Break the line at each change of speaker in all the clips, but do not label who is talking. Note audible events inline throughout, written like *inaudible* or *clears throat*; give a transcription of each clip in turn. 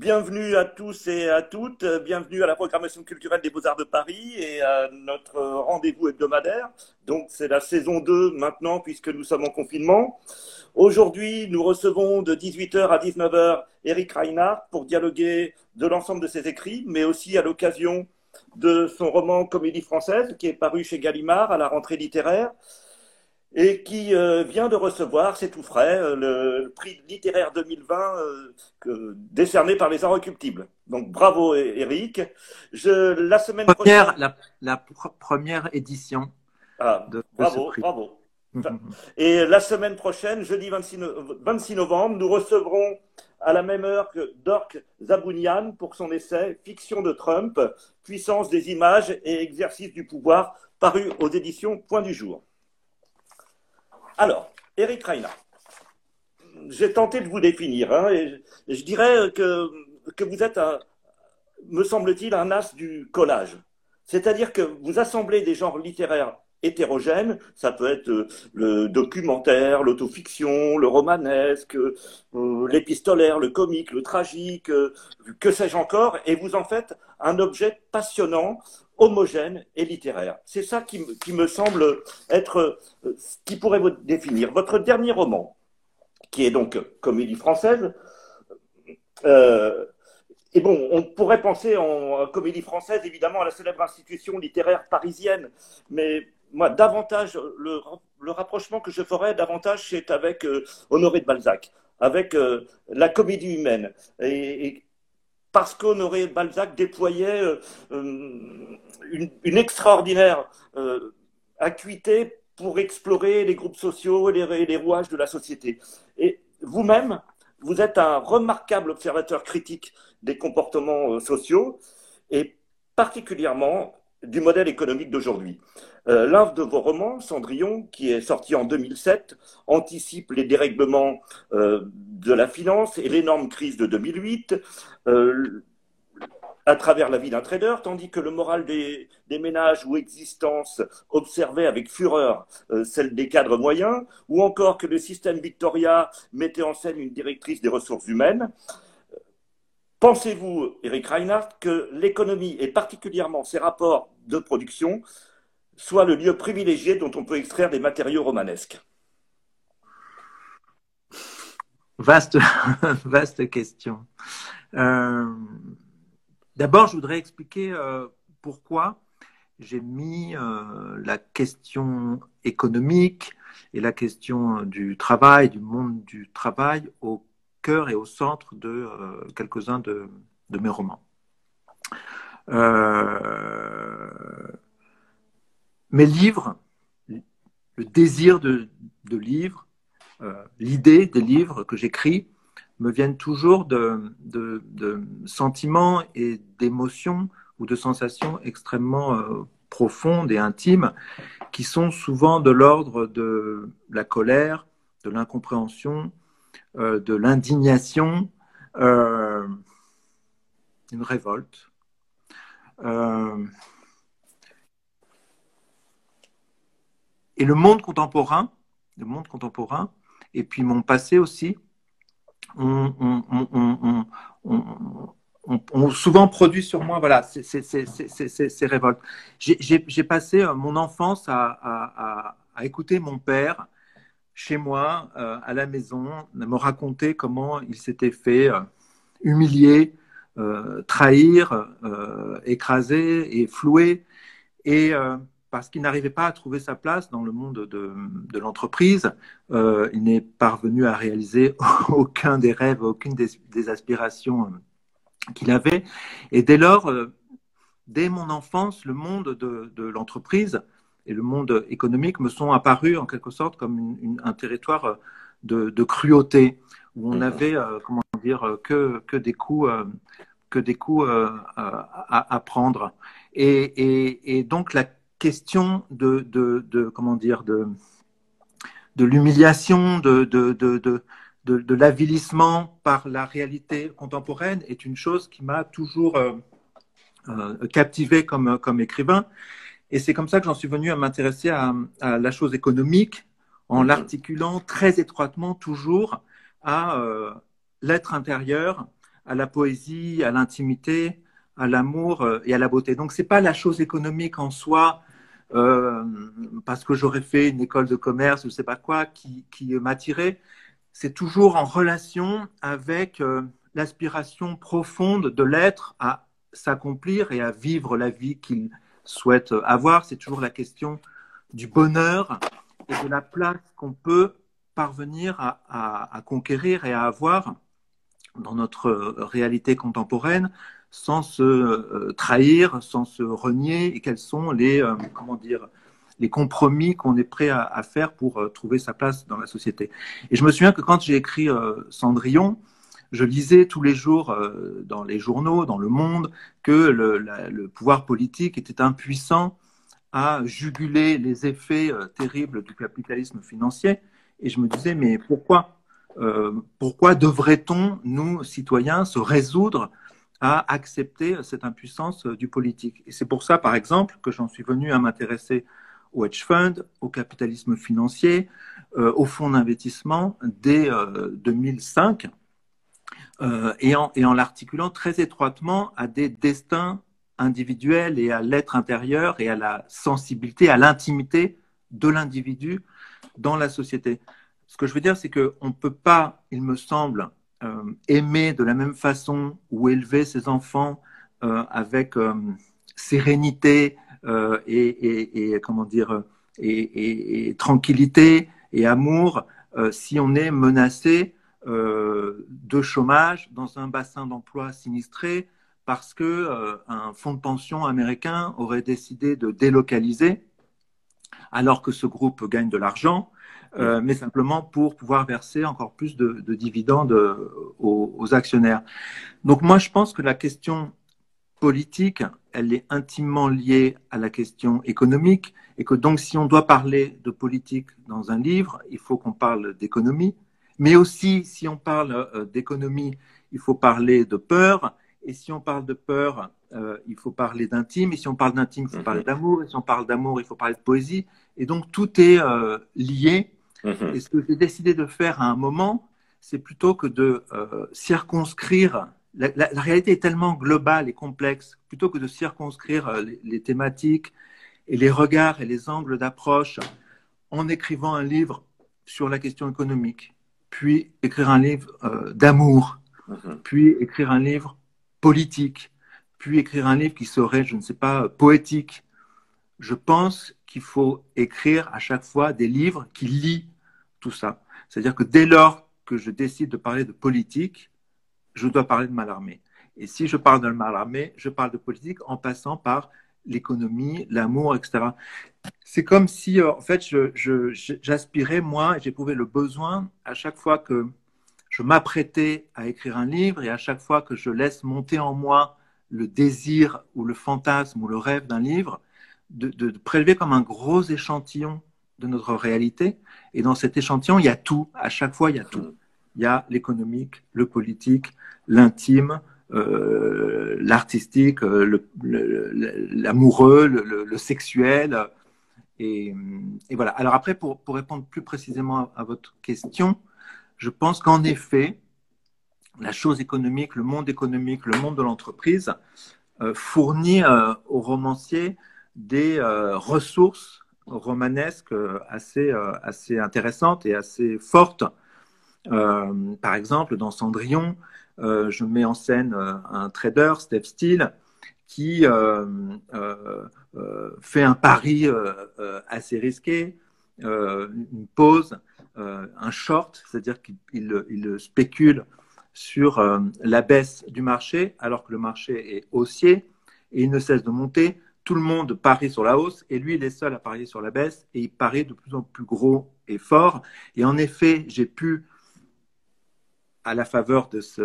Bienvenue à tous et à toutes, bienvenue à la programmation culturelle des Beaux-Arts de Paris et à notre rendez-vous hebdomadaire. Donc c'est la saison 2 maintenant puisque nous sommes en confinement. Aujourd'hui, nous recevons de 18h à 19h Eric Reinhardt pour dialoguer de l'ensemble de ses écrits, mais aussi à l'occasion de son roman Comédie française qui est paru chez Gallimard à la rentrée littéraire et qui euh, vient de recevoir, c'est tout frais, euh, le, prix littéraire 2020 euh, décerné par les Inrecuptibles. Donc bravo Eric. Je, la semaine
première, prochaine... La, première édition
ah, de, bravo, Bravo. Et la semaine prochaine, jeudi 26, 26, novembre, nous recevrons à la même heure que Dork Zabounian pour son essai Fiction de Trump, puissance des images et exercice du pouvoir, paru aux éditions Point du Jour. Alors, Eric Reina, j'ai tenté de vous définir, hein, et je dirais que, vous êtes, me semble-t-il, un as du collage. C'est-à-dire que vous assemblez des genres littéraires hétérogènes, ça peut être euh, le documentaire, l'autofiction, le romanesque, euh, l'épistolaire, le comique, le tragique, euh, que sais-je encore, et vous en faites un objet passionnant homogène et littéraire. C'est ça qui, me semble être euh, ce qui pourrait vous définir. Votre dernier roman, qui est donc Comédie française, euh, et bon, on pourrait penser en comédie française, évidemment, à la célèbre institution littéraire parisienne, mais moi, davantage, le, rapprochement que je ferais davantage, c'est avec euh, Honoré de Balzac, avec la comédie humaine. et parce qu'Honoré Balzac déployait euh, euh, une, extraordinaire euh, acuité pour explorer les groupes sociaux et les, rouages de la société. Et vous-même, vous êtes un remarquable observateur critique des comportements sociaux et particulièrement du modèle économique d'aujourd'hui. L'un de vos romans, Cendrillon, qui est sorti en 2007, anticipe les dérèglements de la finance et l'énorme crise de 2008 euh, à travers la vie d'un trader, tandis que le moral des, ménages ou existences observait avec fureur euh, celle des cadres moyens, ou encore que le système Victoria mettait en scène une directrice des ressources humaines. Pensez-vous, Eric Reinhardt, que l'économie et particulièrement ses rapports de production soient le lieu privilégié dont on peut extraire des matériaux romanesques?
Vaste, *laughs* vaste question. Euh, d'abord, je voudrais expliquer euh, pourquoi j'ai mis euh, la question économique et la question du travail, du monde du travail au cœur et au centre de quelques-uns de, mes romans. mes livres, le désir de, livres, euh, l'idée des livres que j'écris me viennent toujours de, sentiments et d'émotions ou de sensations extrêmement euh, profondes et intimes qui sont souvent de l'ordre de la colère, de l'incompréhension, euh, de l'indignation, une révolte. et le monde contemporain, le monde contemporain et puis mon passé aussi, ont, souvent produit sur moi voilà, ces, révoltes. J'ai passé euh, mon enfance à, écouter mon père chez moi, euh, à la maison, me raconter comment il s'était fait euh, humilier, trahir, écraser et flouer. Et parce qu'il n'arrivait pas à trouver sa place dans le monde de, l'entreprise. Euh, il n'est parvenu à réaliser *laughs* aucun des rêves, aucune des, aspirations euh, qu'il avait. Et dès lors, euh, dès mon enfance, le monde de, l'entreprise et le monde économique me sont apparus en quelque sorte comme un territoire de, cruauté, où on n'avait, comment dire, que, que des coups, que des coups à, prendre. Et, et donc la question de, de, comment dire, de, de l'humiliation, de, de, de, de, l'avilissement par la réalité contemporaine est une chose qui m'a toujours euh, euh, captivé comme, comme écrivain. Et c'est comme ça que j'en suis venu à m'intéresser à, la chose économique en l'articulant très étroitement toujours à euh, l'être intérieur, à la poésie, à l'intimité, à l'amour euh, et à la beauté. Donc c'est pas la chose économique en soi, euh, parce que j'aurais fait une école de commerce, je ne sais pas quoi, qui, qui m'attirait. C'est toujours en relation avec euh, l'aspiration profonde de l'être à s'accomplir et à vivre la vie qu'il souhaite avoir. C'est toujours la question du bonheur et de la place qu'on peut parvenir à, conquérir et à avoir dans notre réalité contemporaine sans se euh, trahir, sans se renier, et quels sont les, euh, comment dire, les compromis qu'on est prêt à, à faire pour euh, trouver sa place dans la société. Et je me souviens que quand j'ai écrit Cendrillon, je lisais tous les jours dans les journaux, dans le monde, que le, pouvoir politique était impuissant à juguler les effets terribles du capitalisme financier. Et je me disais, mais pourquoi euh, pourquoi devrait-on, nous, citoyens, se résoudre à accepter cette impuissance du politique? Et c'est pour ça, par exemple, que j'en suis venu à m'intéresser au hedge fund, au capitalisme financier, euh, au fonds d'investissement dès euh, 2005, euh, et en, l'articulant très étroitement à des destins individuels et à l'être intérieur et à la sensibilité, à l'intimité de l'individu dans la société. Ce que je veux dire, c'est qu'on ne peut pas, il me semble, euh, aimer de la même façon ou élever ses enfants euh, avec sérénité et, et, comment dire et, tranquillité et amour si on est menacé de chômage dans un bassin d'emploi sinistré parce que un fonds de pension américain aurait décidé de délocaliser alors que ce groupe gagne de l'argent euh, mais simplement pour pouvoir verser encore plus de, de dividendes euh, aux, aux, actionnaires. Donc moi, je pense que la question politique, elle est intimement liée à la question économique, et que donc si on doit parler de politique dans un livre, il faut qu'on parle d'économie, mais aussi si on parle euh, d'économie, il faut parler de peur, et si on parle de peur, euh, il faut parler d'intime, et si on parle d'intime, il faut parler mhm. d'amour, et si on parle d'amour, il faut parler de poésie, et donc tout est euh, lié Mmh. Et ce que j'ai décidé de faire à un moment, c'est plutôt que de euh, circonscrire. La, la, la, réalité est tellement globale et complexe, plutôt que de circonscrire les, les, thématiques et les regards et les angles d'approche en écrivant un livre sur la question économique, puis écrire un livre euh, d'amour, mmh. puis écrire un livre politique, puis écrire un livre qui serait, je ne sais pas, poétique. Je pense qu'il faut écrire à chaque fois des livres qui lient tout ça. C'est-à-dire que dès lors que je décide de parler de politique, je dois parler de Mallarmé. Et si je parle de Mallarmé, je parle de politique en passant par l'économie, l'amour, etc. C'est comme si, euh, en fait, j'aspirais, moi, j'éprouvais le besoin à chaque fois que je m'apprêtais à écrire un livre et à chaque fois que je laisse monter en moi le désir ou le fantasme ou le rêve d'un livre, de, de, prélever comme un gros échantillon de notre réalité. Et dans cet échantillon, il y a tout. À chaque fois, il y a tout. Il y a l'économique, le politique, l'intime, euh, l'artistique, euh, l'amoureux, le, sexuel. Et, et, voilà. Alors après, pour, pour répondre plus précisément à, votre question, je pense qu'en effet, la chose économique, le monde économique, le monde de l'entreprise euh, fournit euh, aux romanciers des euh, ressources romanesques assez, assez intéressantes et assez fortes. Euh, par exemple, dans Cendrillon, euh, je mets en scène un trader, Steve Steele, qui euh, fait un pari assez risqué, une pause, un short, c'est-à-dire qu'il il, il spécule sur la baisse du marché alors que le marché est haussier et il ne cesse de monter tout le monde parie sur la hausse et lui, il est seul à parier sur la baisse et il parie de plus en plus gros et fort. Et en effet, j'ai pu, à la faveur de, ce,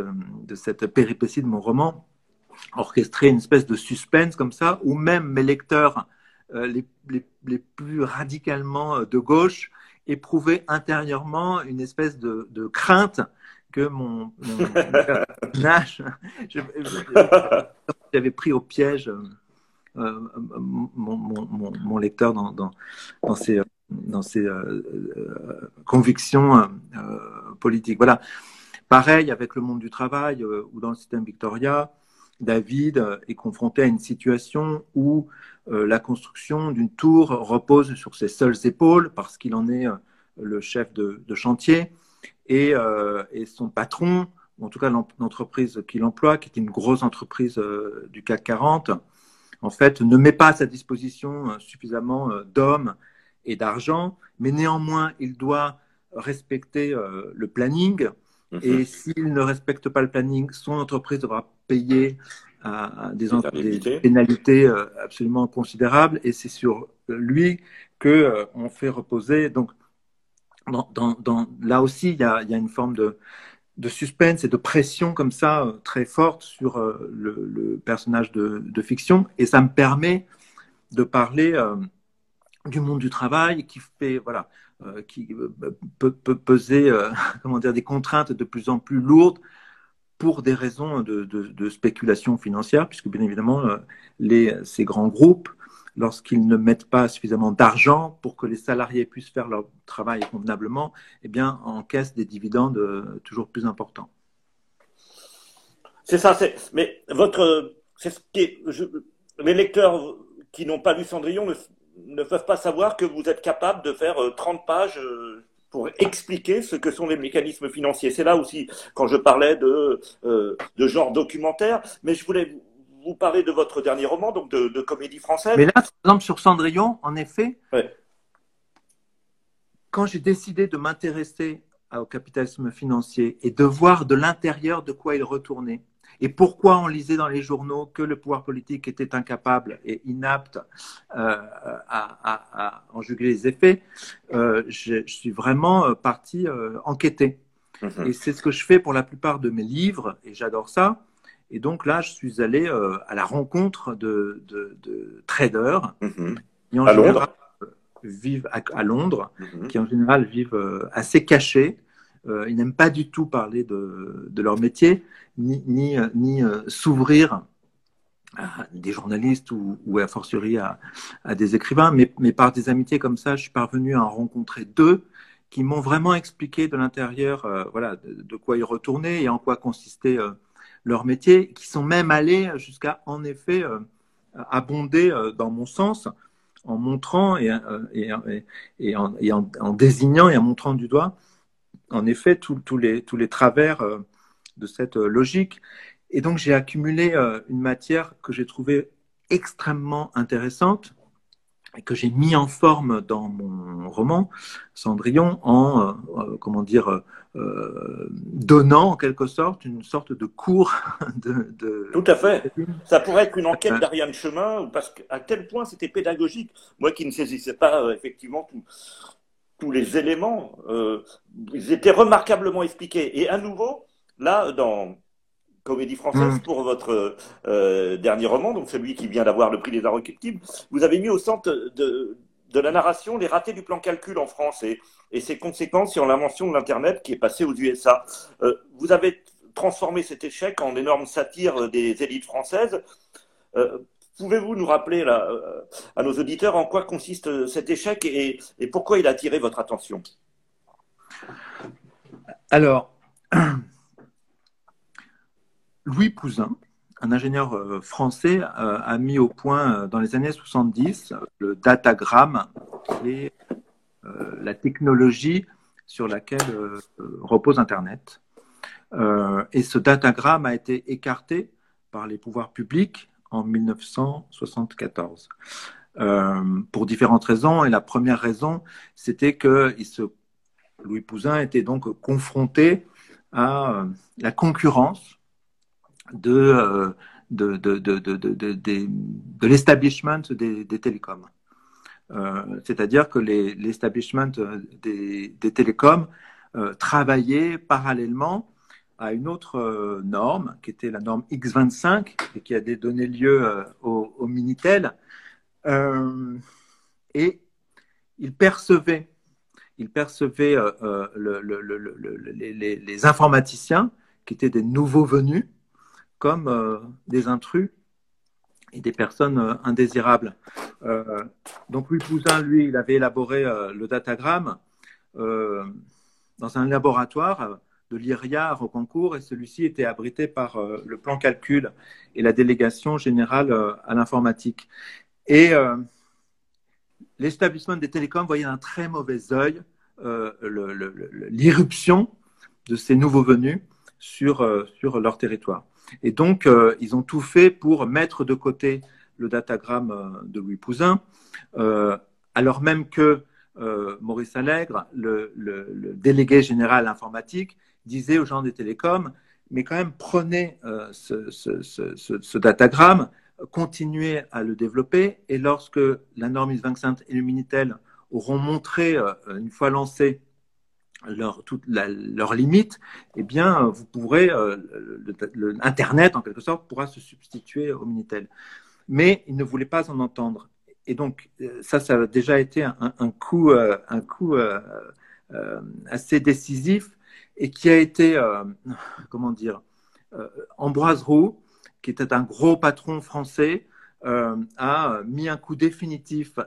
de cette péripétie de mon roman, orchestrer une espèce de suspense comme ça, où même mes lecteurs euh, les, les, les, plus radicalement euh, de gauche éprouvaient intérieurement une espèce de, de crainte que mon, mon *laughs* j'avais pris au piège. Euh, mon, mon, mon, lecteur dans, dans, dans ses, dans convictions politiques. Voilà. Pareil avec le monde du travail ou dans le système Victoria, David est confronté à une situation où la construction d'une tour repose sur ses seules épaules parce qu'il en est le chef de, chantier et, et, son patron, en tout cas l'entreprise qu'il emploie, qui est une grosse entreprise du CAC 40, en fait, ne met pas à sa disposition suffisamment d'hommes et d'argent, mais néanmoins, il doit respecter euh, le planning. Mhm. Et s'il ne respecte pas le planning, son entreprise devra payer euh, des, pénalités euh, absolument considérables. Et c'est sur lui que on fait reposer. Donc, dans, là aussi, il y a, une forme de, suspense et de pression comme ça très forte sur le, personnage de, de, fiction. Et ça me permet de parler du monde du travail qui fait voilà euh, qui euh, peut, peser euh, *laughs* comment dire des contraintes de plus en plus lourdes pour des raisons de, spéculation financière puisque bien évidemment ces grands groupes lorsqu'ils ne mettent pas suffisamment d'argent pour que les salariés puissent faire leur travail convenablement eh bien encaissent des dividendes toujours plus importants.
C'est ça mais votre c'est ce qui les lecteurs qui n'ont pas lu Cendrillon peuvent pas savoir que vous êtes capable de faire 30 euh, pages euh, pour expliquer ce que sont les mécanismes financiers. C'est là aussi quand je parlais de, euh, de genre documentaire, mais je voulais vous parler de votre dernier roman, donc de, comédie française.
Mais là, par exemple, sur Cendrillon, en effet, quand j'ai décidé de m'intéresser au capitalisme financier et de voir de l'intérieur de quoi il retournait, et pourquoi on lisait dans les journaux que le pouvoir politique était incapable et inapte euh, à, en juger les effets, euh, je, suis vraiment euh, parti enquêter. Mhm. Et c'est ce que je fais pour la plupart de mes livres, et j'adore ça. Et donc là, je suis allé à la rencontre de, traders
mhm. qui en à général Londres?
vivent à, Londres, qui en général vivent assez cachés, euh, ils n'aiment pas du tout parler de, leur métier, ni, euh, euh, s'ouvrir à des journalistes ou, ou a fortiori à, des écrivains, mais, par des amitiés comme ça, je suis parvenu à en rencontrer deux qui m'ont vraiment expliqué de l'intérieur voilà, de, quoi ils retournaient et en quoi consistait leur métier, qui sont même allés jusqu'à, en effet, abonder dans mon sens en montrant et, en, désignant et en montrant du doigt en effet tous les, tous les travers euh, de cette euh, logique. Et donc j'ai accumulé euh, une matière que j'ai trouvée extrêmement intéressante et que j'ai mis en forme dans mon roman Cendrillon en comment dire donnant en quelque sorte une sorte de cours *laughs* de,
tout à fait. ça pourrait être une enquête d'Ariane Chemin parce qu'à tel point c'était pédagogique. Moi qui ne saisissais pas effectivement tout, tous les éléments, euh, ils étaient remarquablement expliqués. Et à nouveau, là, dans Comédie française, mm. pour votre euh, dernier roman, donc celui qui vient d'avoir le prix des Inrecuptibles, vous avez mis au centre de, de, la narration les ratés du plan calcul en France et, et ses conséquences sur l'invention de l'Internet qui est passée aux USA. Euh, vous avez transformé cet échec en énorme satire des élites françaises. Pouvez-vous nous rappeler euh, à nos auditeurs en quoi consiste euh, cet échec et, pourquoi il a attiré votre attention?
Alors, *clears throat* Louis Pouzin, un ingénieur euh, français, a mis au point dans les années 70 le datagramme, la technologie sur laquelle repose Internet. Et ce datagramme a été écarté par les pouvoirs publics en 1974. Euh, pour différentes raisons. Et la première raison, c'était que Louis Pouzin était donc confronté à euh, la concurrence de, euh, de, de, de, de l'establishment des, télécoms. C'est-à-dire que l'establishment des, des, télécoms travaillait parallèlement à une autre euh, norme, qui était la norme X25, et qui a donné lieu euh, au, Minitel. Euh, et il percevait, il percevait les, informaticiens, qui étaient des nouveaux venus, comme des intrus et des personnes indésirables. donc Louis Pouzin, lui, il avait élaboré le datagramme dans un laboratoire de l'IRIA à concours et celui-ci était abrité par le plan calcul et la délégation générale à l'informatique. Et l'établissement des télécoms voyait d'un très mauvais œil l'irruption de ces nouveaux venus sur, sur leur territoire. Et donc, ils ont tout fait pour mettre de côté le datagramme de Louis Pouzin, alors même que euh, Maurice Allègre, le, délégué général informatique, disait aux gens des télécoms, mais quand même prenez euh, ce, datagramme, continuez à le développer, et lorsque la norme IS25 et le Minitel auront montré, euh, une fois lancé, leur, leurs limites, eh bien, vous pourrez, Internet, en quelque sorte, pourra se substituer au Minitel. Mais il ne voulait pas en entendre et donc, euh, ça, ça a déjà été un, coup, euh, euh, assez décisif et qui a été, comment dire, Ambroise Roux, qui était un gros patron français, a mis un coup définitif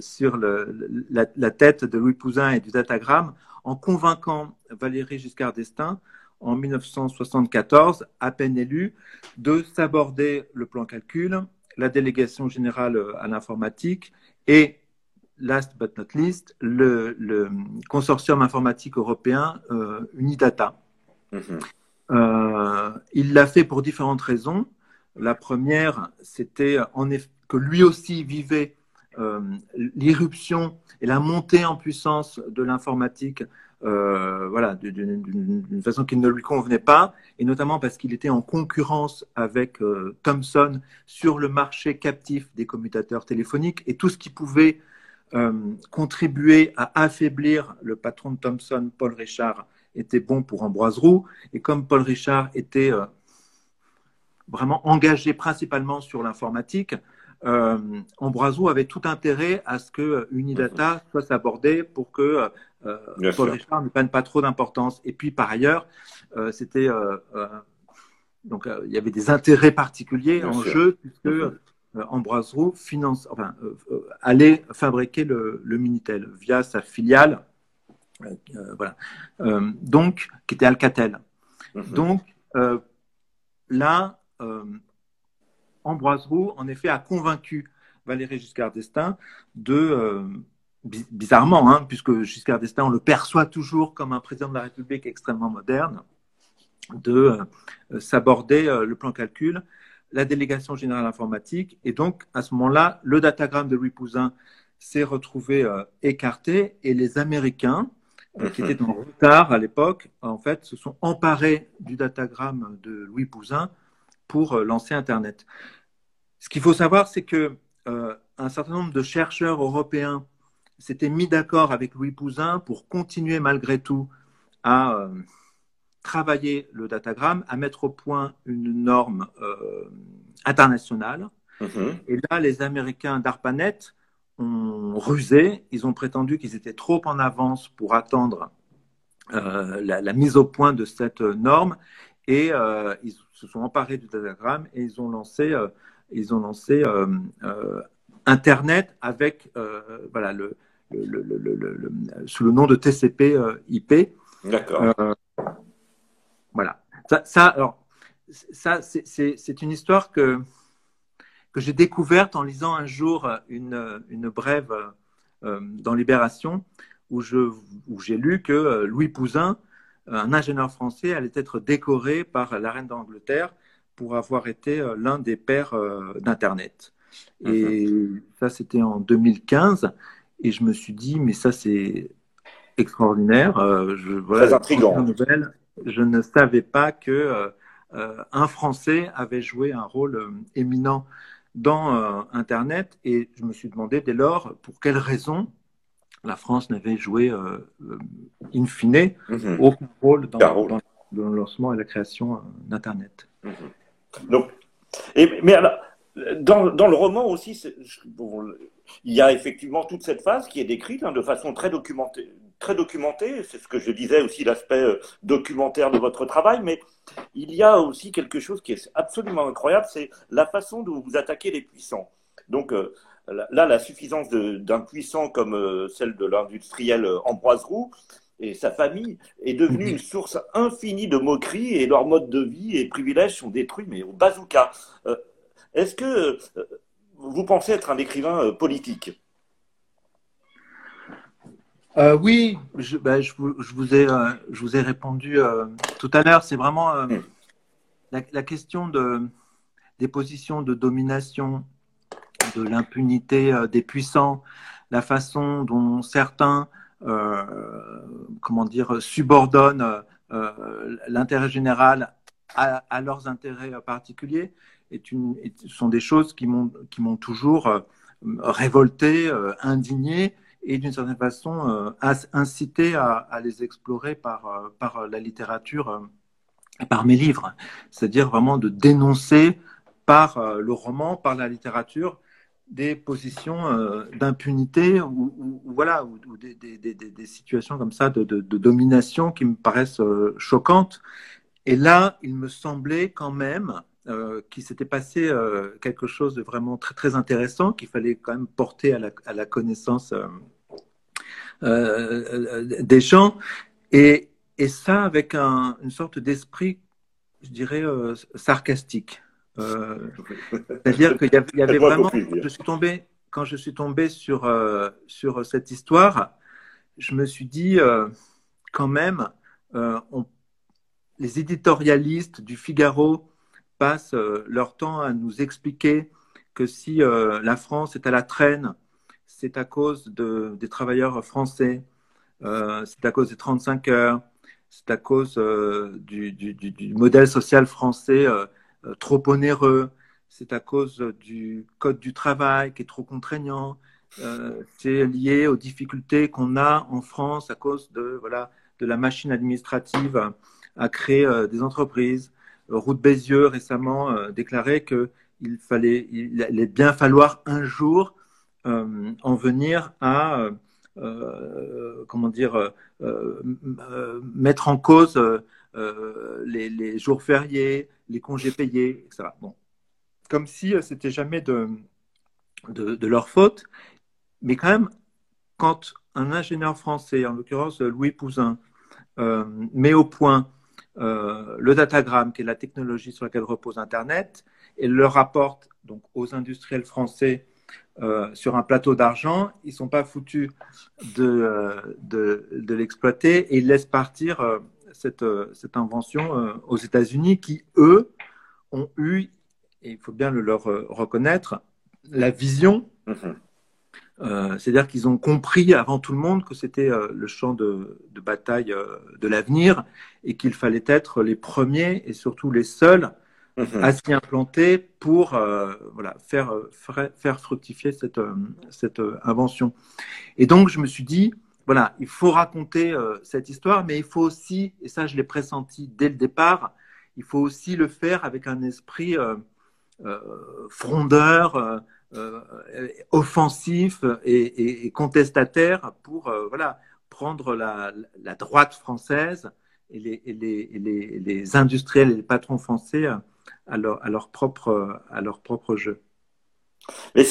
sur le, la, tête de Louis Pouzin et du datagramme en convainquant Valéry Giscard d'Estaing en 1974, à peine élu, de s'aborder le plan calcul la délégation générale euh, à l'informatique et, last but not least, le, consortium informatique européen euh, Unidata. Mm-hmm. Euh, il l'a fait pour différentes raisons. La première, c'était que lui aussi vivait l'irruption et la montée en puissance de l'informatique euh, voilà, d'une façon qui ne lui convenait pas, et notamment parce qu'il était en concurrence avec euh, Thomson sur le marché captif des commutateurs téléphoniques, et tout ce qui pouvait euh, contribuer à affaiblir le patron de Thomson, Paul Richard, était bon pour Ambroise Roux, et comme Paul Richard était vraiment engagé principalement sur l'informatique, euh, Ambroiseau avait tout intérêt à ce que Unidata soit abordé pour que euh, Paul Richard ne prenne pas trop d'importance. Et puis par ailleurs, euh, c'était euh, donc il y avait des intérêts particuliers en jeu puisque Ambroise Roux finance, enfin, allait fabriquer le, le, Minitel via sa filiale, voilà, donc qui était Alcatel. Mhm. Donc là, Ambroise Roux, en effet, a convaincu Valéry Giscard d'Estaing de, euh, bizarrement, hein, puisque Giscard d'Estaing, on le perçoit toujours comme un président de la République extrêmement moderne, de euh, s'aborder euh, le plan calcul, la délégation générale informatique, et donc à ce moment-là, le datagramme de Louis Pouzin s'est retrouvé écarté, et les Américains, qui étaient en retard à l'époque, en fait, se sont emparés du datagramme de Louis Pouzin pour euh, lancer Internet. Ce qu'il faut savoir, c'est que euh, un certain nombre de chercheurs européens s'étaient mis d'accord avec Louis Pouzin pour continuer malgré tout à euh, travailler le datagramme, à mettre au point une norme internationale. Mm-hmm. Et là, les Américains d'ARPANET ont rusé. Ils ont prétendu qu'ils étaient trop en avance pour attendre la, la, mise au point de cette norme. Et ils se sont emparés du datagramme et ils ont lancé, euh, ils ont lancé euh, euh, Internet avec voilà, le, sous le nom de TCP/IP.
D'accord.
Voilà. Ça, ça, alors, ça, c'est une histoire que, que j'ai découverte en lisant un jour une, une brève dans Libération où j'ai où lu que Louis Pouzin un ingénieur français allait être décoré par la reine d'Angleterre pour avoir été euh, l'un des pères euh, d'Internet. Et mhm. ça, c'était en 2015. Et je me suis dit, mais ça, c'est extraordinaire. Euh,
Très intriguant.
Je ne savais pas que un Français avait joué un rôle éminent dans Internet. Et je me suis demandé dès lors pour quelles raisons la France n'avait joué euh, euh, in fine mhm. aucun rôle dans, le lancement et la création euh, d'Internet.
Mhm. Donc, et, mais alors, dans, dans, le roman aussi, il y a effectivement toute cette phase qui est décrite hein, de façon très documentée. Très documentée, c'est ce que je disais aussi, l'aspect documentaire de votre travail, mais il y a aussi quelque chose qui est absolument incroyable, c'est la façon dont vous attaquez les puissants. Donc, là, la suffisance d'un puissant comme euh, celle de l'industriel euh, Ambroise Roux et sa famille est devenue une source infinie de moqueries et leur mode de vie et privilèges sont détruits, mais au bazooka. Est-ce que vous pensez être un écrivain politique?
Oui, je, ben, je, vous, je, vous ai, je vous ai répondu tout à l'heure. C'est vraiment hmm. la, la, question de, des positions de domination, de l'impunité des puissants, la façon dont certains, euh, comment dire, subordonnent euh, l'intérêt général à, leurs intérêts particuliers, est une, sont des choses qui m'ont toujours euh, révolté, indigné et d'une certaine façon incité à, les explorer par, par la littérature et par mes livres. C'est-à-dire vraiment de dénoncer par le roman, par la littérature, des positions euh, d'impunité ou, voilà ou, des, situations comme ça de, domination qui me paraissent euh, choquantes. Et là, il me semblait quand même euh, qu'il s'était passé quelque chose de vraiment très très intéressant qu'il fallait quand même porter à la, à la connaissance des gens et, et ça avec un, une sorte d'esprit, je dirais, sarcastique. Euh, c'est-à-dire qu'il y avait, *laughs* vraiment. Je suis tombé, quand je suis tombé sur, euh, sur cette histoire, je me suis dit, euh, quand même, les éditorialistes du Figaro passent leur temps à nous expliquer que si la France est à la traîne, c'est à cause de, des travailleurs français, c'est à cause des 35 heures, c'est à cause du, du, modèle social français euh, trop onéreux, c'est à cause du code du travail qui est trop contraignant, euh, c'est lié aux difficultés qu'on a en France à cause de, voilà, de la machine administrative à créer euh, des entreprises. Route Bézieux récemment déclarait qu'il fallait, il allait bien falloir un jour en venir à comment dire mettre en cause les, jours fériés, les congés payés, etc. Bon. Comme si euh, c'était jamais de, de, leur faute. Mais quand même, quand un ingénieur français, en l'occurrence Louis Pouzin, euh, met au point euh, le datagramme, qui est la technologie sur laquelle repose Internet, et le rapporte donc aux industriels français sur un plateau d'argent, ils ne sont pas foutus de, de, de l'exploiter et ils laissent partir cette, euh, cette invention euh, aux États-Unis qui, eux, ont eu, et il faut bien le leur euh, reconnaître, la vision. Mhm. C'est-à-dire qu'ils ont compris avant tout le monde que c'était le champ de, de bataille de l'avenir et qu'il fallait être les premiers et surtout les seuls à s'y implanter pour voilà, faire, faire fructifier cette, cette invention. Et donc, je me suis dit, voilà, il faut raconter euh, cette histoire, mais il faut aussi, et ça je l'ai pressenti dès le départ, il faut aussi le faire avec un esprit euh, euh, frondeur, offensif et, contestataire pour voilà, prendre la, droite française et les, les, industriels et les patrons français à leur, à leur, propre, à leur propre jeu. Mais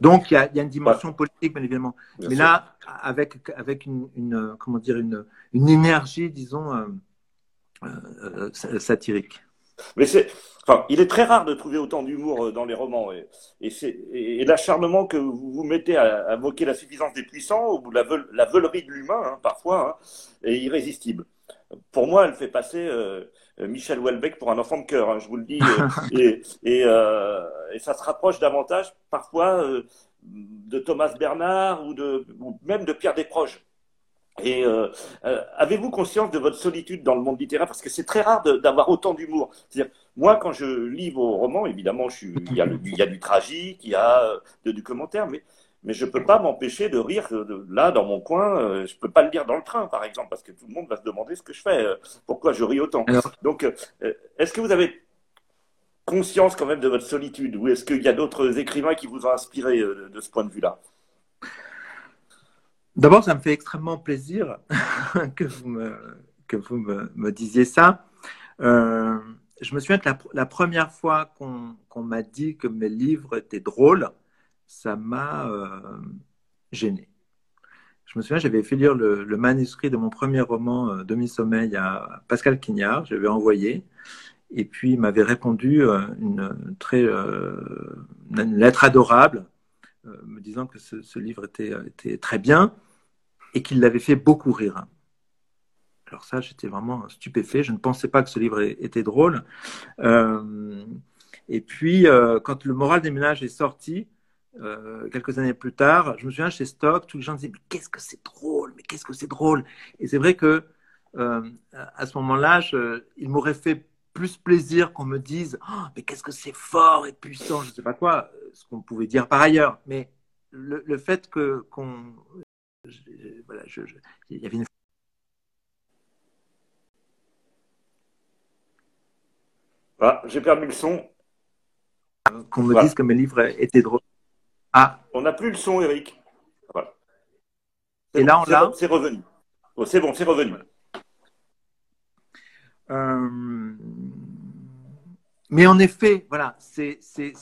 donc, il y, a, une dimension politique, bien évidemment. Mais là, avec, avec une, comment dire, une, une énergie, disons, euh, euh, satirique.
Mais c'est, enfin, il est très rare de trouver autant d'humour euh, dans les romans. Et, et, et l'acharnement que vous vous mettez à, moquer la suffisance des puissants, ou la, la veulerie de l'humain, hein, parfois, hein, est irrésistible. Pour moi, elle fait passer euh, Michel Houellebecq pour un enfant de cœur, hein, je vous le dis. Euh, *laughs* et, ça se rapproche davantage parfois euh, de Thomas Bernard ou, de, même de Pierre Desproges. Et avez-vous conscience de votre solitude dans le monde littéraire? Parce que c'est très rare d'avoir autant d'humour. C'est-à-dire, moi, quand je lis vos romans, évidemment, je suis, il, y a il, y a du tragique, il y a du commentaire, mais mais je ne peux pas m'empêcher de rire là dans mon coin. Euh, je ne peux pas le lire dans le train, par exemple, parce que tout le monde va se demander ce que je fais, euh, pourquoi je ris autant. Donc, euh, est-ce que vous avez conscience quand même de votre solitude, ou est-ce qu'il y a d'autres écrivains qui vous ont inspiré de ce point de vue-là?
D'abord, ça me fait extrêmement plaisir *laughs* que vous me, que vous me, disiez ça. je me souviens que la, première fois qu'on m'a dit que mes livres étaient drôles, ça m'a euh, gêné. je me souviens, j'avais fait lire le, manuscrit de mon premier roman, Demi-sommeil, à Pascal Quignard. Je l'avais envoyé. Et puis, il m'avait répondu une, très, lettre adorable, me disant que ce, livre était, très bien et qu'il l'avait fait beaucoup rire. Alors ça, j'étais vraiment stupéfait. Je ne pensais pas que ce livre était drôle. Euh, et puis, euh, quand le moral des ménages est sorti, euh, quelques années plus tard, je me souviens chez Stock, tous les gens disaient mais qu'est-ce que c'est drôle, mais qu'est-ce que c'est drôle. Et c'est vrai que à ce moment-là, il m'aurait fait plus plaisir qu'on me dise oh, mais qu'est-ce que c'est fort et puissant, je ne sais pas quoi, ce qu'on pouvait dire par ailleurs. Mais le, le fait que qu'on voilà, je, il y avait une
Ah, j'ai perdu le son.
Qu'on me dise que mes livres étaient drôles.
Ah. On n'a plus le son, Eric.
Et là, on l'a.
C'est revenu. Oh, c'est bon, c'est revenu.
Euh, mais en effet, voilà, c'est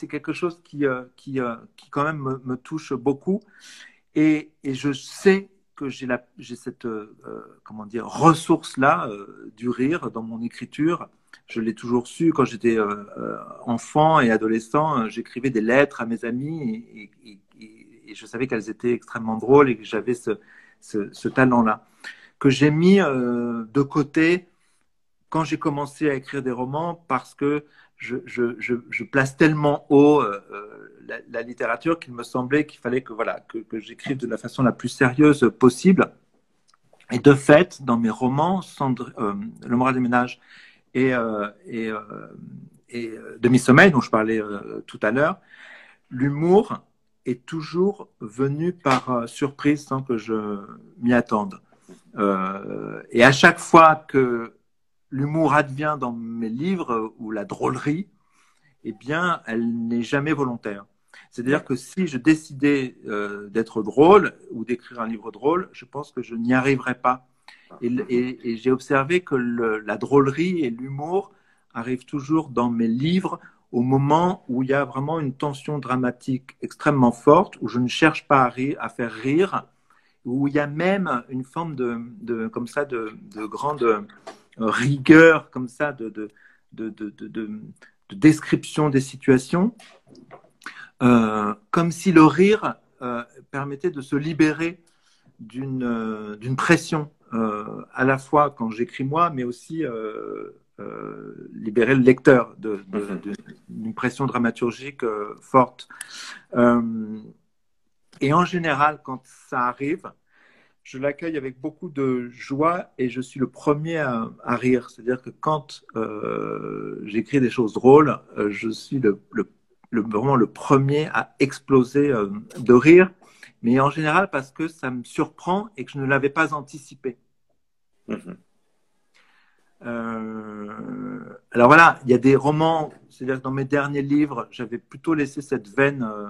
quelque chose qui, euh, qui, euh, qui quand même me, touche beaucoup. Et, et, je sais que j'ai cette comment dire, ressource-là du rire dans mon écriture je l'ai toujours su. Quand j'étais euh, euh, enfant et adolescent, euh, j'écrivais des lettres à mes amis et, je savais qu'elles étaient extrêmement drôles et que j'avais ce, talent-là. Que j'ai mis de côté quand j'ai commencé à écrire des romans parce que je, place tellement haut la, littérature qu'il me semblait qu'il fallait que, voilà, que, j'écrive de la façon la plus sérieuse possible. Et de fait, dans mes romans, Le moral des ménages et, euh, et, euh, et euh, demi-sommeil dont je parlais tout à l'heure, l'humour est toujours venu par surprise sans que je m'y attende. et à chaque fois que l'humour advient dans mes livres ou la drôlerie, eh bien, elle n'est jamais volontaire. C'est-à-dire que si je décidais d'être drôle ou d'écrire un livre drôle, je pense que je n'y arriverais pas et, j'ai observé que la drôlerie et l'humour arrivent toujours dans mes livres au moment où il y a vraiment une tension dramatique extrêmement forte, où je ne cherche pas à, faire rire, où il y a même une forme de, comme ça, de, grande rigueur, comme ça, de, de description des situations, euh, comme si le rire euh, permettait de se libérer d'une pression. euh, à la fois quand j'écris moi, mais aussi euh, euh, libérer le lecteur mhm. d'une pression dramaturgique forte. et en général, quand ça arrive, je l'accueille avec beaucoup de joie et je suis le premier à, rire. C'est-à-dire que quand j'écris des choses drôles, je suis le, vraiment le premier à exploser de rire mais en général parce que ça me surprend et que je ne l'avais pas anticipé. Mhm. Euh, alors voilà, il y a des romans, c'est-à-dire que dans mes derniers livres, j'avais plutôt laissé cette veine euh,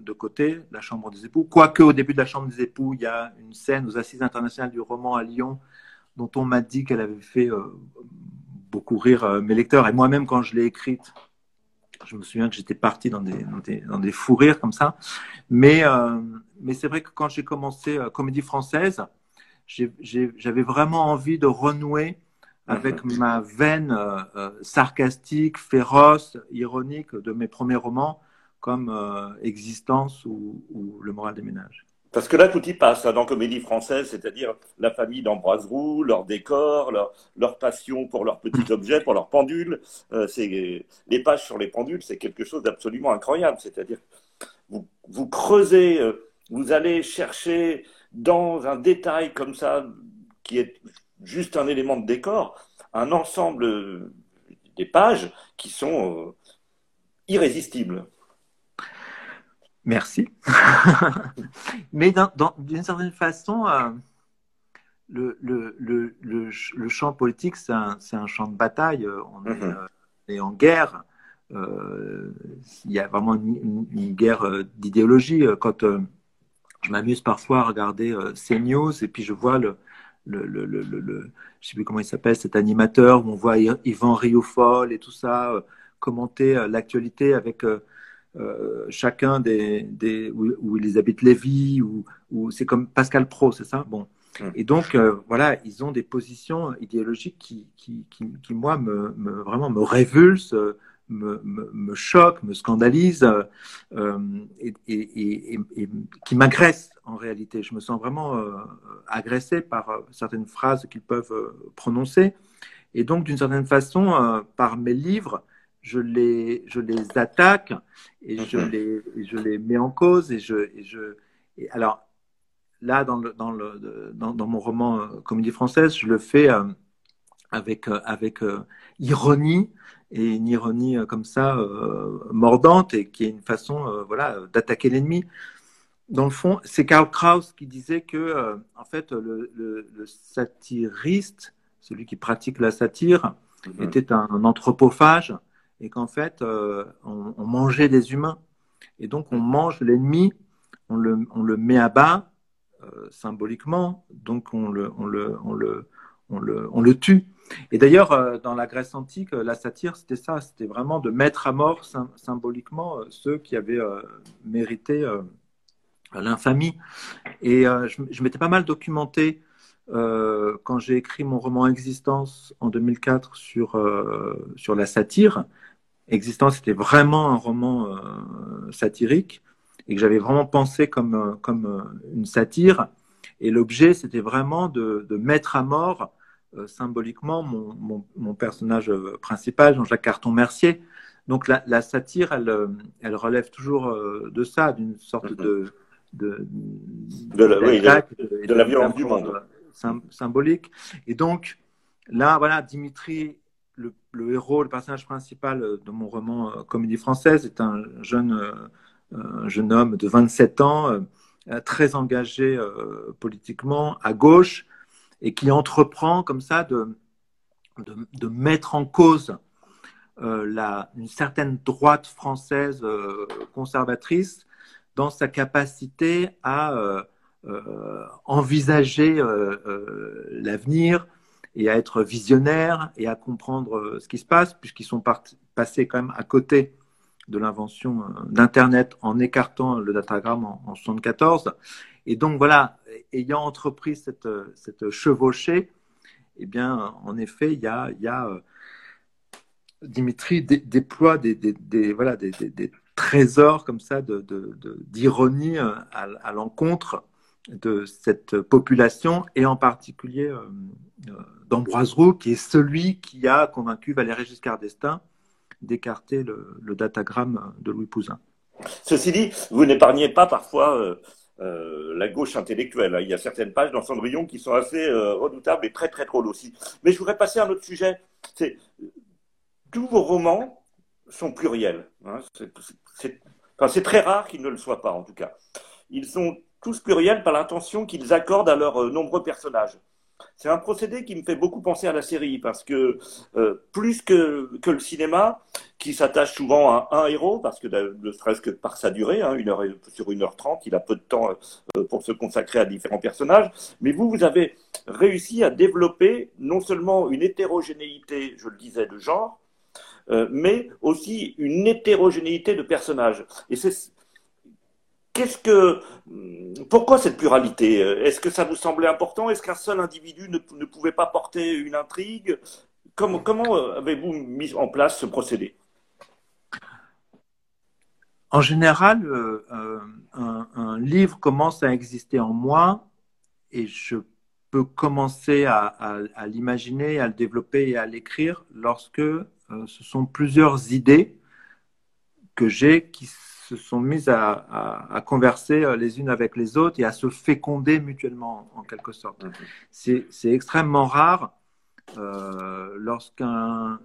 de côté, La Chambre des époux, quoique au début de La Chambre des époux, il y a une scène aux Assises internationales du roman à Lyon dont on m'a dit qu'elle avait fait euh, beaucoup rire mes lecteurs. Et moi-même, quand je l'ai écrite, je me souviens que j'étais parti dans des, dans des, fous rires comme ça. Mais, mais c'est vrai que quand j'ai commencé Comédie française, j'avais vraiment envie de renouer avec mhm. ma veine euh, euh, sarcastique, féroce, ironique de mes premiers romans, comme euh, Existence ou, Le moral des ménages.
Parce que là, tout y passe hein, dans Comédie française, c'est-à-dire la famille d'Ambroise Roux, leur décor, leur, passion pour leurs petits objets, pour leurs pendules. c'est les pages sur les pendules, c'est quelque chose d'absolument incroyable. C'est-à-dire, vous, vous creusez, vous allez chercher dans un détail comme ça, qui est juste un élément de décor, un ensemble des pages qui sont euh, irrésistibles.
Merci. *laughs* Mais d'une certaine façon, euh, le, le, le, le, champ politique, c'est un, un, champ de bataille. On est, mhm. euh, en guerre. Il y a vraiment une, une guerre d'idéologie. Quand je m'amuse parfois à regarder euh, CNews et puis je vois le, le, le, le, le je sais plus comment il s'appelle, cet animateur où on voit Yvan Rioufol et tout ça euh, commenter euh, l'actualité avec chacun des, des où, Elisabeth Lévy ou, ou c'est comme Pascal Pro, c'est ça? Bon. Hum. Et donc, voilà, ils ont des positions idéologiques qui, qui, qui, qui moi, me, me, vraiment me révulsent, me, me, choque, me scandalise euh, et, et, et, qui m'agresse en réalité. Je me sens vraiment euh, agressé par euh, certaines phrases qu'ils peuvent euh, prononcer. Et donc, d'une certaine façon, par mes livres, je les, je les attaque et je mhm. les, je les mets en cause. Et je, et je, et alors, là, dans, le, dans, le, dans, dans mon roman Comédie française, je le fais avec, avec ironie et une ironie euh, comme ça euh, mordante et qui est une façon euh, voilà d'attaquer l'ennemi. Dans le fond, c'est Karl Kraus qui disait que en fait le, le, le, satiriste, celui qui pratique la satire, mhm. était un, anthropophage et qu'en fait on, on, mangeait des humains et donc on mange l'ennemi, on le, on le met à bas symboliquement, donc on le, on le, on le, on le, tue. Et d'ailleurs, euh, dans la Grèce antique, euh, la satire, c'était ça, c'était vraiment de mettre à mort symboliquement euh, ceux qui avaient mérité l'infamie. Et je, m'étais pas mal documenté quand j'ai écrit mon roman Existence en 2004 sur, sur la satire. Existence était vraiment un roman satirique et que j'avais vraiment pensé comme, comme une satire. Et l'objet, c'était vraiment de, de, mettre à mort symboliquement mon, mon, personnage euh, principal, Jean-Jacques Carton-Mercier. Donc la, la, satire, elle, euh, elle relève toujours de ça, d'une sorte de de,
de, la, oui, de, de la violence du monde
symbolique. Et donc là, voilà, Dimitri, le, le, héros, le personnage principal de mon roman Comédie française, est un jeune, un jeune homme de 27 ans, très engagé politiquement, à gauche, et qui entreprend comme ça de, mettre en cause euh, une certaine droite française euh, conservatrice dans sa capacité à euh, envisager l'avenir et à être visionnaire et à comprendre ce qui se passe, puisqu'ils sont passés quand même à côté de l'invention d'Internet en écartant le datagramme en, en 74. Et donc voilà, ayant entrepris cette, cette chevauchée, eh bien, en effet, il y a, euh, Dimitri déploie des, voilà, des, trésors comme ça d'ironie euh, à, l'encontre de cette population et en particulier euh, euh, d'Ambroise Roux, qui est celui qui a convaincu Valéry Giscard d'Estaing d'écarter le, datagramme de Louis Pouzin.
Ceci dit, vous n'épargnez pas parfois euh, la gauche intellectuelle. Il y a certaines pages dans Cendrillon qui sont assez euh, redoutables et très très drôles aussi. Mais je voudrais passer à un autre sujet. Tous vos romans sont pluriels. Hein. C'est très rare qu'ils ne le soient pas en tout cas. Ils sont tous pluriels par l'intention qu'ils accordent à leurs euh, nombreux personnages. C'est un procédé qui me fait beaucoup penser à la série parce que euh, plus que, que, le cinéma, qui s'attache souvent à un héros, parce que ne serait-ce que par sa durée, hein, une heure, sur une heure trente, il a peu de temps euh, pour se consacrer à différents personnages, mais vous, vous avez réussi à développer non seulement une hétérogénéité, je le disais, de genre, euh, mais aussi une hétérogénéité de personnages. Et c'est Qu'est-ce que, pourquoi cette pluralité? Est-ce que ça vous semblait important? Est-ce qu'un seul individu ne, ne, pouvait pas porter une intrigue? Comment, comment euh, avez-vous mis en place ce procédé?
En général, euh, euh, un, livre commence à exister en moi et je peux commencer à, l'imaginer, à le développer et à l'écrire lorsque ce sont plusieurs idées que j'ai qui se sont mises à, à, à, converser euh, les unes avec les autres et à se féconder mutuellement, en quelque sorte. Mm -hmm. C'est extrêmement rare euh, lorsqu'un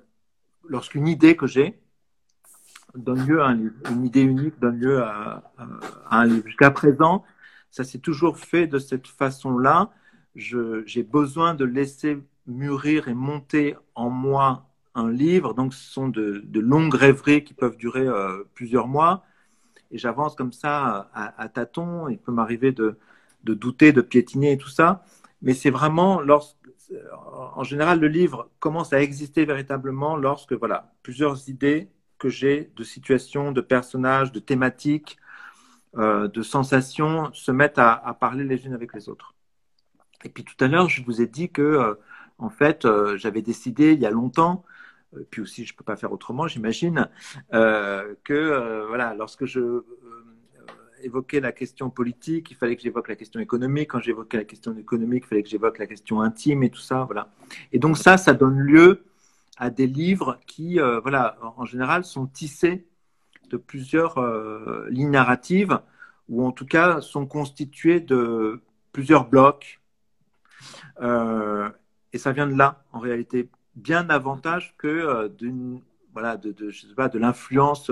lorsqu'une idée que j'ai donne lieu à un livre, une idée unique donne lieu à, à un livre. Jusqu'à présent, ça s'est toujours fait de cette façon-là. J'ai besoin de laisser mûrir et monter en moi un livre. Donc, ce sont de, de longues rêveries qui peuvent durer euh, plusieurs mois et j'avance comme ça à, à, tâtons. Il peut m'arriver de, douter, de piétiner et tout ça. Mais c'est vraiment lorsque, en général, le livre commence à exister véritablement lorsque voilà, plusieurs idées que j'ai de situations, de personnages, de thématiques, euh, de sensations se mettent à, parler les unes avec les autres. Et puis tout à l'heure, je vous ai dit que, euh, en fait, euh, j'avais décidé il y a longtemps, puis aussi je ne peux pas faire autrement, j'imagine, que voilà, lorsque je évoquais la question politique, il fallait que j'évoque la question économique. Quand j'évoquais la question économique, il fallait que j'évoque la question intime et tout ça, voilà. Et donc ça, ça donne lieu à des livres qui, voilà, en général, sont tissés de plusieurs euh, lignes narratives, ou en tout cas sont constituées de plusieurs blocs. Euh, et ça vient de là, en réalité, bien davantage que euh, d'une voilà, de, de, je sais pas, de l'influence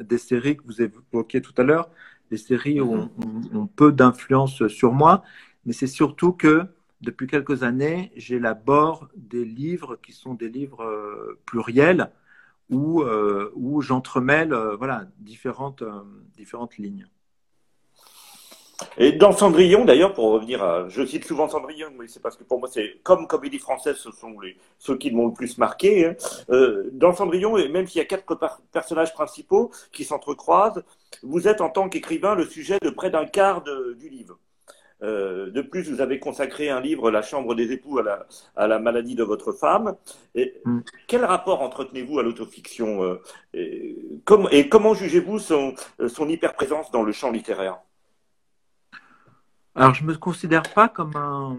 des séries que vous évoquiez tout à l'heure. Les séries ont, ont peu d'influence sur moi, mais c'est surtout que depuis quelques années, j'élabore des livres qui sont des livres pluriels, où, euh, où j'entremêle euh, voilà, différentes, euh, différentes lignes.
Et dans Cendrillon, d'ailleurs, pour revenir à. Je cite souvent Cendrillon, mais c'est parce que pour moi, c'est comme comédie française, ce sont les, ceux qui m'ont le plus marqué. Hein. dans Cendrillon, et même s'il y a quatre personnages principaux qui s'entrecroisent, vous êtes en tant qu'écrivain le sujet de près d'un quart du livre. Euh, de plus, vous avez consacré un livre, La Chambre des époux, à la, maladie de votre femme. Et mm. Quel rapport entretenez-vous à l'autofiction euh, et, comment jugez-vous son, son hyper-présence dans le champ littéraire?
Alors, je ne me considère pas comme un,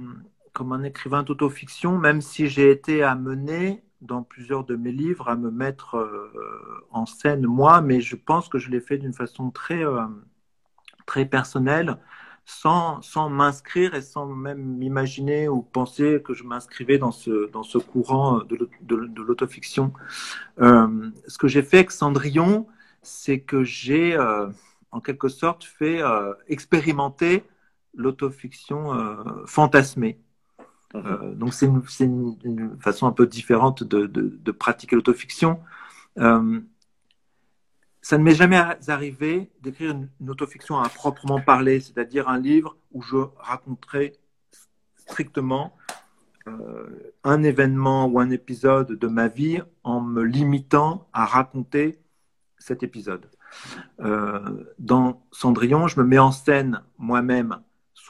comme un écrivain d'autofiction, même si j'ai été amené dans plusieurs de mes livres à me mettre euh, en scène moi, mais je pense que je l'ai fait d'une façon très, très personnelle sans, sans m'inscrire et sans même m'imaginer ou penser que je m'inscrivais dans ce, dans ce courant de, de, l'autofiction. Euh, ce que j'ai fait avec Cendrillon, c'est que j'ai euh, en quelque sorte fait euh, expérimenter l'autofiction fantasmée. Mhm. donc c'est une, une, une, façon un peu différente de, de pratiquer l'autofiction ça ne m'est jamais arrivé d'écrire une, autofiction à proprement parler, c'est-à-dire un livre où je raconterai strictement euh, un événement ou un épisode de ma vie en me limitant à raconter cet épisode. Euh, dans Cendrillon, je me mets en scène moi-même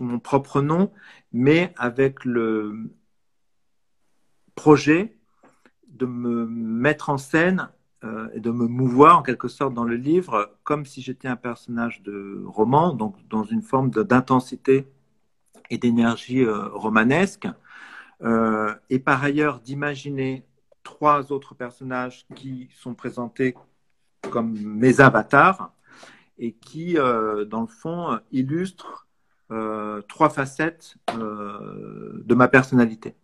mon propre nom, mais avec le projet de me mettre en scène euh, et de me mouvoir en quelque sorte dans le livre comme si j'étais un personnage de roman, donc dans une forme d'intensité et d'énergie euh, romanesque. Euh, et par ailleurs d'imaginer trois autres personnages qui sont présentés comme mes avatars et qui, dans le fond, illustrent trois facettes de ma personnalité.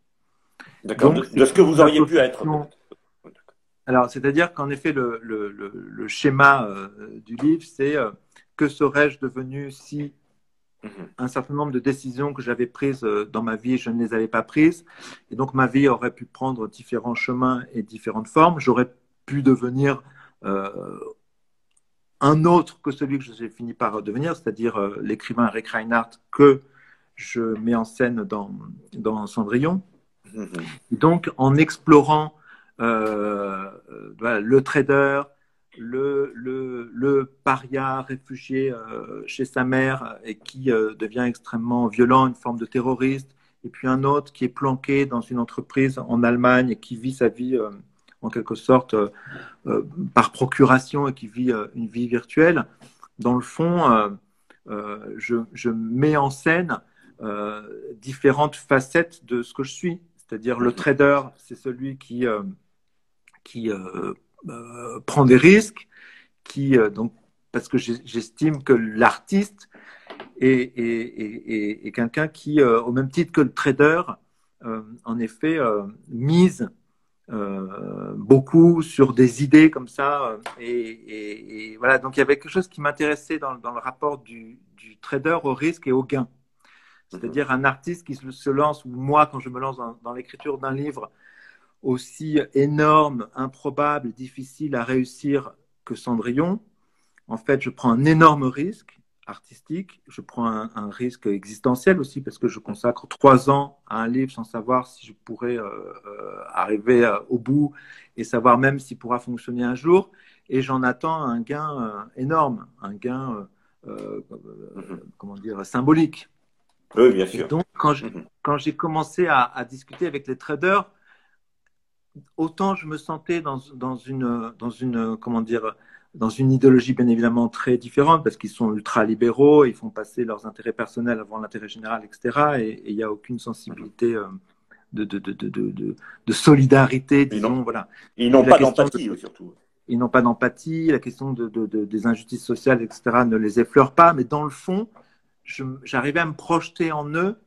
D'accord, de, ce que vous auriez pu être.
Alors, c'est-à-dire qu'en effet, le, le, le, schéma euh, du livre, c'est euh, que serais-je devenu si mhm. un certain nombre de décisions que j'avais prises euh, dans ma vie, je ne les avais pas prises. Et donc, ma vie aurait pu prendre différents chemins et différentes formes. J'aurais pu devenir un autre que celui que j'ai fini par devenir, c'est-à-dire l'écrivain Rick Reinhardt que je mets en scène dans, dans Cendrillon. Mhm. donc, en explorant euh, euh, le trader, le, le, le, paria réfugié euh, chez sa mère et qui devient extrêmement violent, une forme de terroriste, et puis un autre qui est planqué dans une entreprise en Allemagne et qui vit sa vie en quelque sorte par procuration et qui vit une vie virtuelle. Dans le fond, je, je, mets en scène différentes facettes de ce que je suis. C'est-à-dire le trader, c'est celui qui qui euh, euh, prend des risques, qui euh, donc parce que j'estime que l'artiste est, est, est, quelqu'un qui, au même titre que le trader, en effet, mise beaucoup sur des idées comme ça. Et, voilà, donc il y avait quelque chose qui m'intéressait dans, dans, le rapport du, du, trader au risque et au gain. C'est-à-dire un artiste qui se lance, ou moi quand je me lance dans l'écriture d'un livre, aussi énorme, improbable, difficile à réussir que Cendrillon, en fait, je prends un énorme risque artistique, je prends un, risque existentiel aussi parce que je consacre trois ans à un livre sans savoir si je pourrais euh, euh, arriver euh, au bout et savoir même s'il pourra fonctionner un jour. et j'en attends un gain énorme, un gain, mhm. comment dire, symbolique.
Oui, bien sûr.
donc, mhm. quand j'ai commencé à, à, discuter avec les traders, autant je me sentais dans, dans, une, dans une, comment dire, dans une idéologie bien évidemment très différente parce qu'ils sont ultra-libéraux, ils font passer leurs intérêts personnels avant l'intérêt général, etc. Et il n'y a aucune sensibilité euh, de, de, de, de, de solidarité, disons. Voilà.
Ils n'ont pas d'empathie, surtout.
Ils n'ont pas d'empathie, la question de, des injustices sociales, etc., ne les effleure pas, mais dans le fond, j'arrivais à me projeter en eux,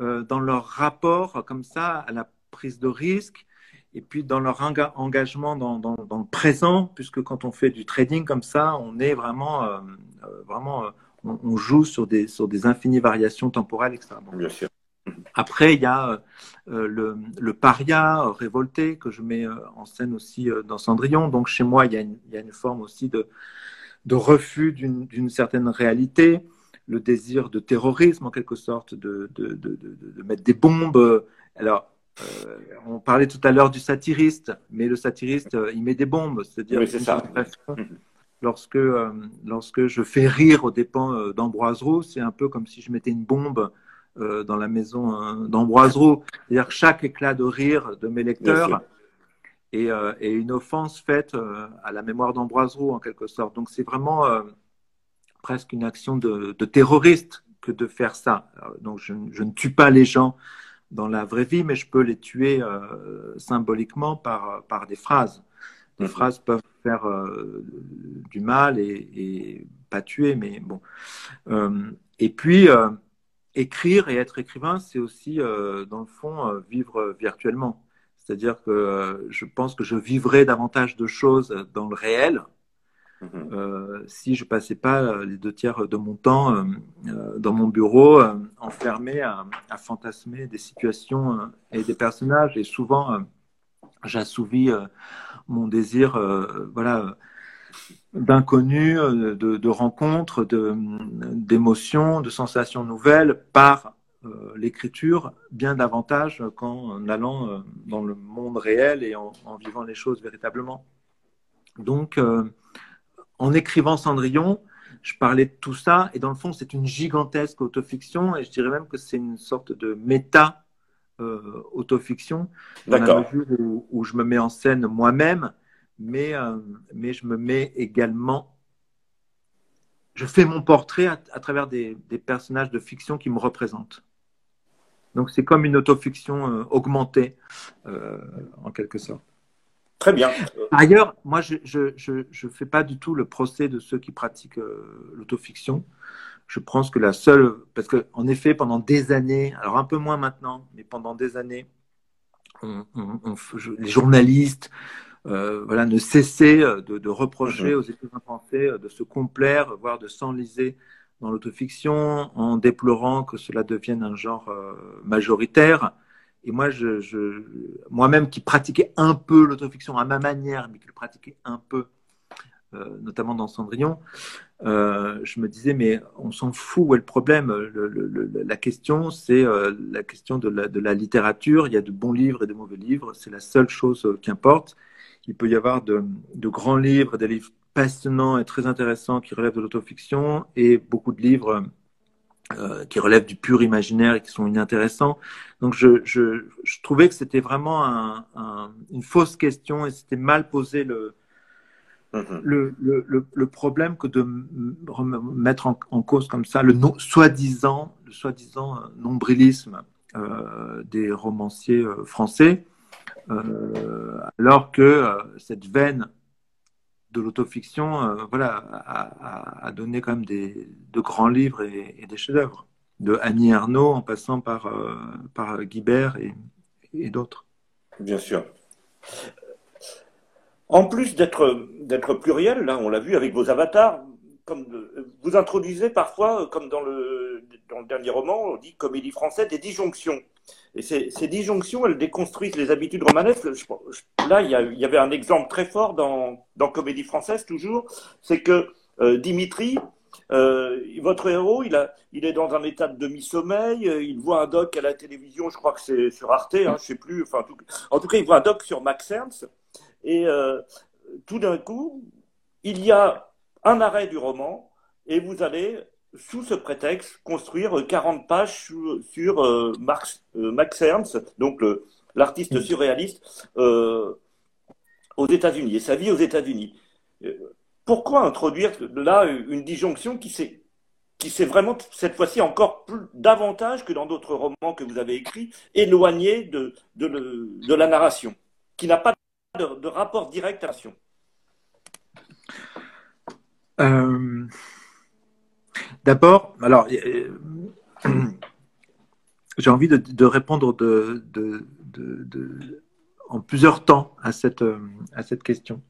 euh, dans leur rapport comme ça à la prise de risque, et puis dans leur engagement dans, dans, dans, le présent, puisque quand on fait du trading comme ça, on est vraiment, euh, euh, vraiment euh, on, joue sur des, sur des infinies variations temporelles, etc.
Bien sûr.
Après, il y a le, le, paria révolté que je mets en scène aussi dans Cendrillon. Donc chez moi, il y a une, il y a une forme aussi de, de refus d'une certaine réalité, le désir de terrorisme en quelque sorte, de, de, de, de mettre des bombes. Alors, euh, on parlait tout à l'heure du satiriste, mais le satiriste, euh, il met des bombes. C'est-à-dire, lorsque, euh, lorsque je fais rire aux dépens d'Ambroise Roux, c'est un peu comme si je mettais une bombe dans la maison d'Ambroise Roux. C'est-à-dire que chaque éclat de rire de mes lecteurs est, une offense faite à la mémoire d'Ambroise Roux, en quelque sorte. Donc, c'est vraiment presque une action de, terroriste que de faire ça. donc, je, je ne tue pas les gens dans la vraie vie, mais je peux les tuer euh, symboliquement par, par des phrases. Des mhm. phrases peuvent faire euh, du mal et, pas tuer, mais bon. Euh, et puis, écrire et être écrivain, c'est aussi, dans le fond, vivre virtuellement. C'est-à-dire que je pense que je vivrai davantage de choses dans le réel. Euh, si je passais pas euh, les deux tiers de mon temps euh, dans mon bureau, enfermé à, fantasmer des situations et des personnages, et souvent j'assouvis mon désir, voilà, d'inconnu, de, de rencontres, d'émotions, de, sensations nouvelles par l'écriture bien davantage qu'en allant dans le monde réel et en, en, vivant les choses véritablement. Donc, en écrivant Cendrillon, je parlais de tout ça, et dans le fond, c'est une gigantesque autofiction, et je dirais même que c'est une sorte de méta euh, autofiction, dans la mesure où, je me mets en scène moi-même, mais, euh, mais je me mets également. Je fais mon portrait à, travers des, personnages de fiction qui me représentent. Donc c'est comme une autofiction euh, augmentée, en quelque sorte.
Très bien.
Ailleurs, moi, je ne je, je, fais pas du tout le procès de ceux qui pratiquent euh, l'autofiction. Je pense que la seule, parce qu'en effet, pendant des années, alors un peu moins maintenant, mais pendant des années, les journalistes euh, voilà, ne cessaient euh, de, reprocher mhm. aux écrivains français de se complaire, voire de s'enliser dans l'autofiction, en déplorant que cela devienne un genre majoritaire. Et moi, moi-même qui pratiquais un peu l'autofiction à ma manière, mais qui le pratiquais un peu, euh, notamment dans Cendrillon, euh, je me disais, mais on s'en fout, où est le problème? La question, c'est euh, la question de la, de la, littérature. Il y a de bons livres et de mauvais livres, c'est la seule chose qui importe. Il peut y avoir de, de grands livres, des livres passionnants et très intéressants qui relèvent de l'autofiction, et beaucoup de livres euh, qui relèvent du pur imaginaire et qui sont inintéressants. Donc je, je, je trouvais que c'était vraiment un, un, une fausse question et c'était mal posé le, mm-hmm. le, le, le, problème que de mettre en, en cause comme ça le soi-disant le soi-disant euh, nombrilisme euh, des romanciers euh, français, euh, alors que cette veine de l'autofiction, euh, voilà, a, donné quand même des, de grands livres et, des chefs-d'œuvre, de Annie Ernaux en passant par, euh, Guibert et, d'autres.
Bien sûr. En plus d'être pluriel, là, on l'a vu avec vos avatars, comme vous introduisez parfois, comme dans le, dans le dernier roman, on dit comédie française, des disjonctions. Et ces, disjonctions, elles déconstruisent les habitudes romanesques. là, il y, avait un exemple très fort dans, Comédie française, toujours, c'est que euh, Dimitri, euh, votre héros, il, est dans un état de demi-sommeil, euh, il voit un doc à la télévision, je crois que c'est sur Arte, hein, je sais plus, en tout cas, il voit un doc sur Max Ernst, et tout d'un coup, il y a un arrêt du roman et vous allez, sous ce prétexte, construire 40 pages sur, Max Ernst, donc l'artiste surréaliste aux États-Unis et sa vie aux États-Unis. Pourquoi introduire là une disjonction qui s'est qui s'est vraiment, cette fois-ci, encore plus, davantage que dans d'autres romans que vous avez écrits, éloigné de, de, la narration, qui n'a pas de, rapport direct à
euh, D'abord, alors, euh, *clears throat* j'ai envie de, répondre en plusieurs temps à cette, à cette question.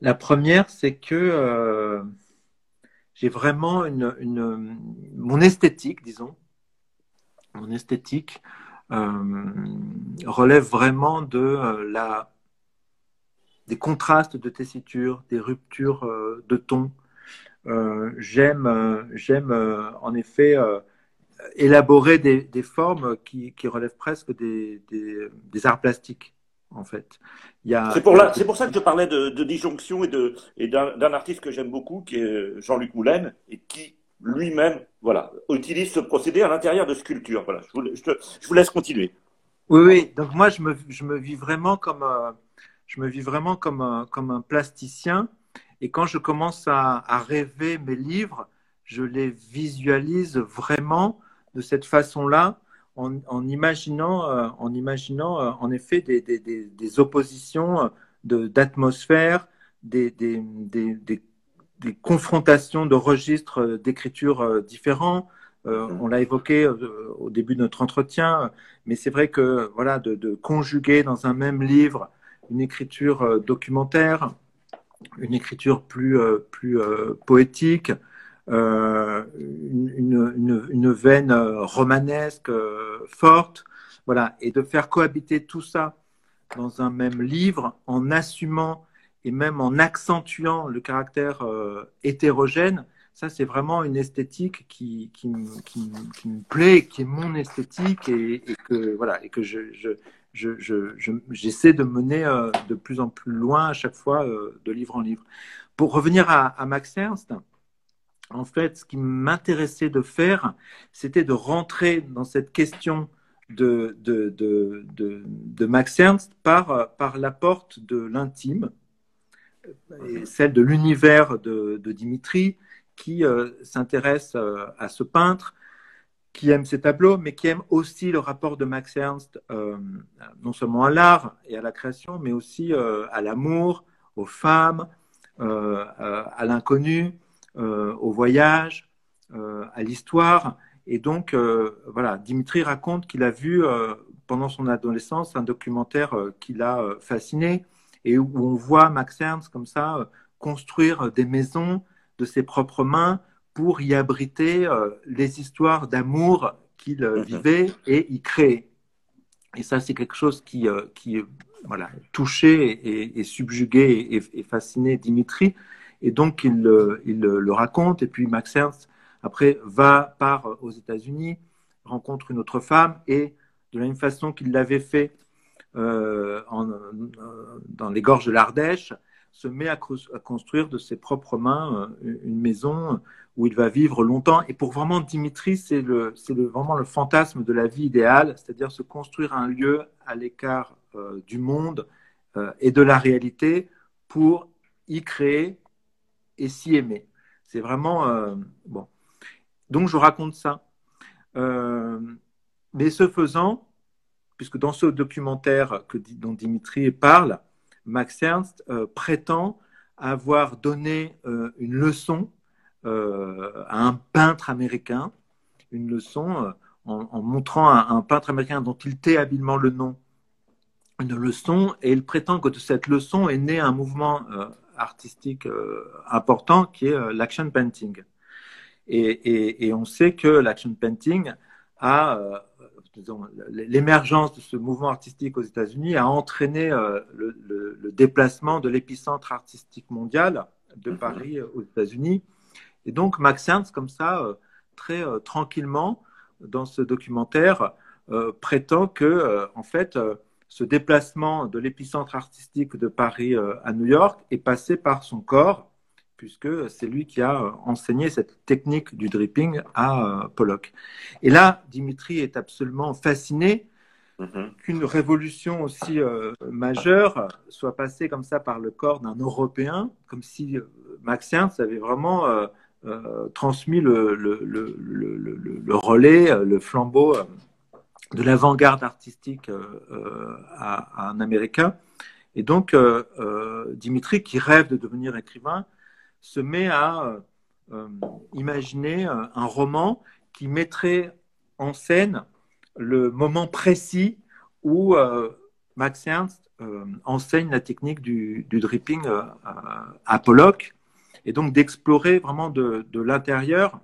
La première, c'est que euh, j'ai vraiment une, mon esthétique, disons, mon esthétique euh, relève vraiment de euh, la des contrastes de tessiture, des ruptures euh, de ton. J'aime, j'aime en effet élaborer des, formes qui, relèvent presque des, des arts plastiques en fait.
C'est pour, pour, ça que je parlais de, disjonction et, de, et d'un, artiste que j'aime beaucoup, qui est Jean-Luc Moulin, et qui lui-même voilà, utilise ce procédé à l'intérieur de sculpture. Voilà, je, vous, je, vous laisse continuer.
Oui, oui. Donc moi, je me, je me vis vraiment comme, euh, je me vis vraiment comme, un, comme un plasticien. Et quand je commence à, à rêver mes livres, je les visualise vraiment de cette façon-là en, imaginant, euh, en, imaginant euh, en effet des, des, des, oppositions d'atmosphère, des, des, confrontations de registres d'écriture euh, différents. on l'a évoqué au début de notre entretien, mais c'est vrai que voilà, de, de, conjuguer dans un même livre une écriture documentaire, une écriture plus, plus poétique, euh, une, une, veine euh, romanesque euh, forte, voilà, et de faire cohabiter tout ça dans un même livre en assumant et même en accentuant le caractère hétérogène, ça c'est vraiment une esthétique qui, qui, qui, me plaît, qui est mon esthétique et, que voilà et que je, je, j'essaie de mener de plus en plus loin à chaque fois de livre en livre. Pour revenir à, à Max Ernst, en fait, ce qui m'intéressait de faire, c'était de rentrer dans cette question de, de, Max Ernst par, par la porte de l'intime, et celle de l'univers de, Dimitri, qui euh, s'intéresse euh, à ce peintre, qui aime ses tableaux, mais qui aime aussi le rapport de Max Ernst, euh, non seulement à l'art et à la création, mais aussi à l'amour, aux femmes, à l'inconnu. Euh, au voyage, euh, à l'histoire. Et donc, euh, voilà, Dimitri raconte qu'il a vu pendant son adolescence un documentaire qui l'a fasciné et où on voit Max Ernst comme ça construire des maisons de ses propres mains pour y abriter les histoires d'amour qu'il mhm. vivait et y créer. Et ça, c'est quelque chose qui, qui voilà, touchait et, et subjuguait et, et, fascinait Dimitri. Et donc, il, il, le raconte. Et puis, Max Ernst, après, va, part aux États-Unis, rencontre une autre femme. Et de la même façon qu'il l'avait fait euh, en, euh, dans les gorges de l'Ardèche, se met à, construire de ses propres mains euh, une maison où il va vivre longtemps. Et pour vraiment Dimitri, c'est le, le, vraiment le fantasme de la vie idéale, c'est-à-dire se construire un lieu à l'écart euh, du monde euh, et de la réalité pour y créer et s'y aimer. C'est vraiment euh, bon. Donc je raconte ça. Mais ce faisant, puisque dans ce documentaire que, dont Dimitri parle, Max Ernst prétend avoir donné une leçon à un peintre américain, une leçon en, montrant un, un, peintre américain dont il tait habilement le nom, une leçon, et il prétend que de cette leçon est né un mouvement artistique euh, important qui est euh, l'action painting. Et, on sait que l'action painting a, euh, l'émergence de ce mouvement artistique aux États-Unis a entraîné le, déplacement de l'épicentre artistique mondial de mhm. Paris aux États-Unis. Et donc Max Ernst, comme ça, très tranquillement, dans ce documentaire, prétend que, en fait, ce déplacement de l'épicentre artistique de Paris à New York est passé par son corps, puisque c'est lui qui a enseigné cette technique du dripping à Pollock. Et là, Dimitri est absolument fasciné Mhm. qu'une révolution aussi euh, majeure soit passée comme ça par le corps d'un Européen, comme si euh, Max Ernst avait vraiment euh, transmis le, le, relais, le flambeau de l'avant-garde artistique à, un Américain. Et donc, Dimitri, qui rêve de devenir écrivain, se met à imaginer un roman qui mettrait en scène le moment précis où euh, Max Ernst euh, enseigne la technique du, dripping euh, à Pollock, et donc d'explorer vraiment de, l'intérieur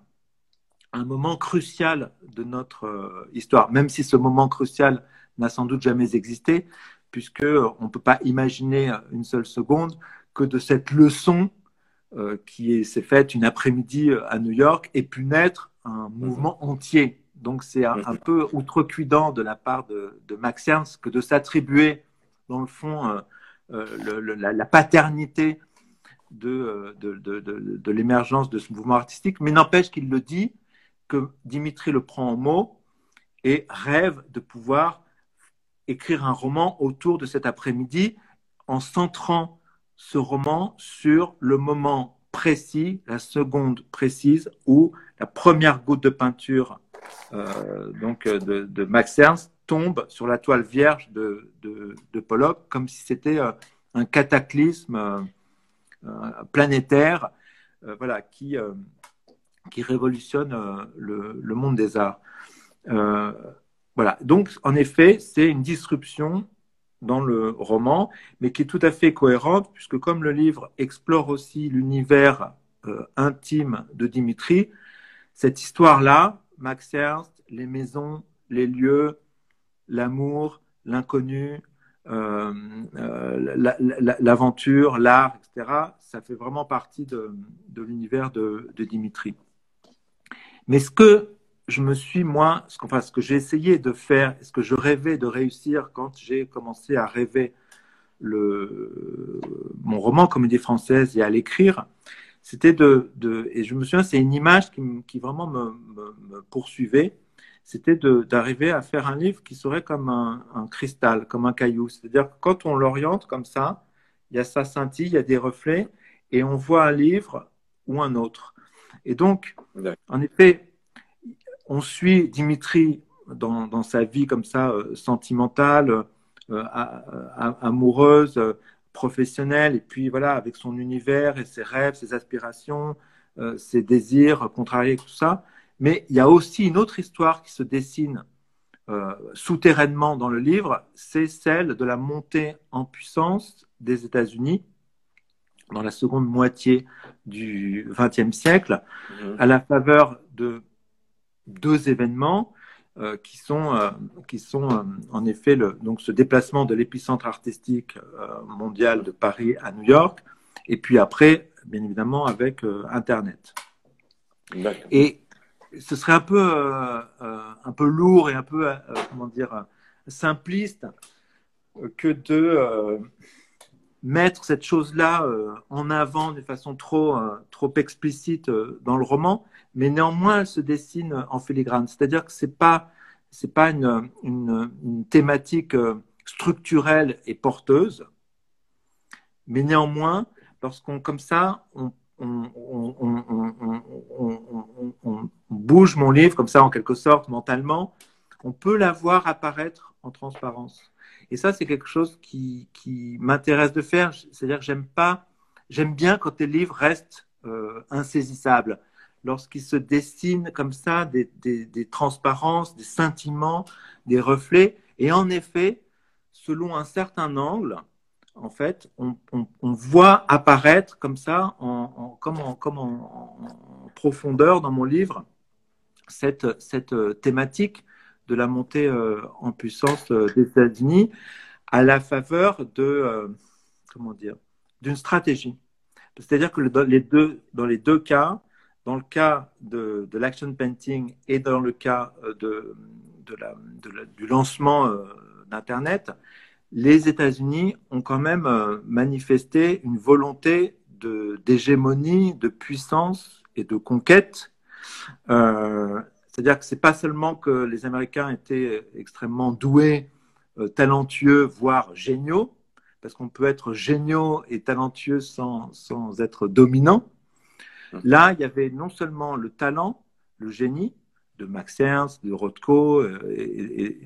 un moment crucial de notre histoire, même si ce moment crucial n'a sans doute jamais existé, puisque on ne peut pas imaginer une seule seconde que de cette leçon qui s'est faite une après-midi à New York ait pu naître un mouvement entier. Donc c'est un, peu outrecuidant de la part de, Max Ernst que de s'attribuer, dans le fond, euh, euh, la, paternité euh, de, l'émergence de ce mouvement artistique, mais n'empêche qu'il le dit, que Dimitri le prend en mot et rêve de pouvoir écrire un roman autour de cet après-midi en centrant ce roman sur le moment précis, la seconde précise où la première goutte de peinture euh, donc euh, de, Max Ernst tombe sur la toile vierge de, de, Pollock comme si c'était un cataclysme planétaire voilà, qui, qui révolutionne le, monde des arts. voilà. Donc, en effet, c'est une disruption dans le roman, mais qui est tout à fait cohérente, puisque comme le livre explore aussi l'univers intime de Dimitri, cette histoire-là, Max Ernst, les maisons, les lieux, l'amour, l'inconnu, euh, euh, l'aventure, l'art, etc. Ça fait vraiment partie de, l'univers de, Dimitri. Mais ce que je me suis, moi, ce, enfin, ce que j'ai essayé de faire, ce que je rêvais de réussir quand j'ai commencé à rêver mon roman Comédie française et à l'écrire, c'était de, et je me souviens, c'est une image qui, vraiment me, poursuivait, c'était d'arriver à faire un livre qui serait comme un, cristal, comme un caillou. C'est-à-dire que quand on l'oriente comme ça, il y a sa scintille, il y a des reflets, et on voit un livre ou un autre. Et donc, en effet, on suit Dimitri dans, sa vie comme ça, euh, sentimentale, euh, amoureuse, professionnel et puis voilà, avec son univers et ses rêves, ses aspirations, euh, ses désirs contrariés, tout ça. Mais il y a aussi une autre histoire qui se dessine euh, souterrainement dans le livre, c'est celle de la montée en puissance des États-Unis dans la seconde moitié du XXe siècle, mmh. à la faveur de deux événements euh, qui sont, euh, qui sont euh, en effet le, donc ce déplacement de l'épicentre artistique mondial de Paris à New York, et puis après, bien évidemment, avec Internet. Et ce serait un peu, un peu lourd et un peu, comment dire, simpliste que de mettre cette chose-là en avant d'une façon trop, trop explicite dans le roman, mais néanmoins, elle se dessine en filigrane. C'est-à-dire que c'est pas c'est pas une, une, thématique euh, structurelle et porteuse, mais néanmoins, lorsqu'on comme ça, on, on, bouge mon livre comme ça en quelque sorte mentalement, on peut la voir apparaître en transparence. Et ça, c'est quelque chose qui, m'intéresse de faire. C'est-à-dire que j'aime pas, j'aime bien quand les livres restent euh, insaisissables lorsqu'il se dessine comme ça des, transparences, des sentiments, des reflets. Et en effet, selon un certain angle, en fait, on, voit apparaître comme ça, en, comme, en, profondeur dans mon livre, cette, thématique de la montée euh, en puissance euh, des États-Unis à la faveur de, euh, comment dire, d'une stratégie. C'est-à-dire que les deux, dans les deux cas, dans le cas de, l'action painting et dans le cas euh, de, du lancement euh, d'Internet, les États-Unis ont quand même euh, manifesté une volonté d'hégémonie, de, puissance et de conquête. Euh, c'est-à-dire que c'est pas seulement que les Américains étaient extrêmement doués, euh, talentueux, voire géniaux, parce qu'on peut être géniaux et talentueux sans, sans être dominant. Mmh. Là, il y avait non seulement le talent, le génie, de Max Ernst, de Rothko, euh,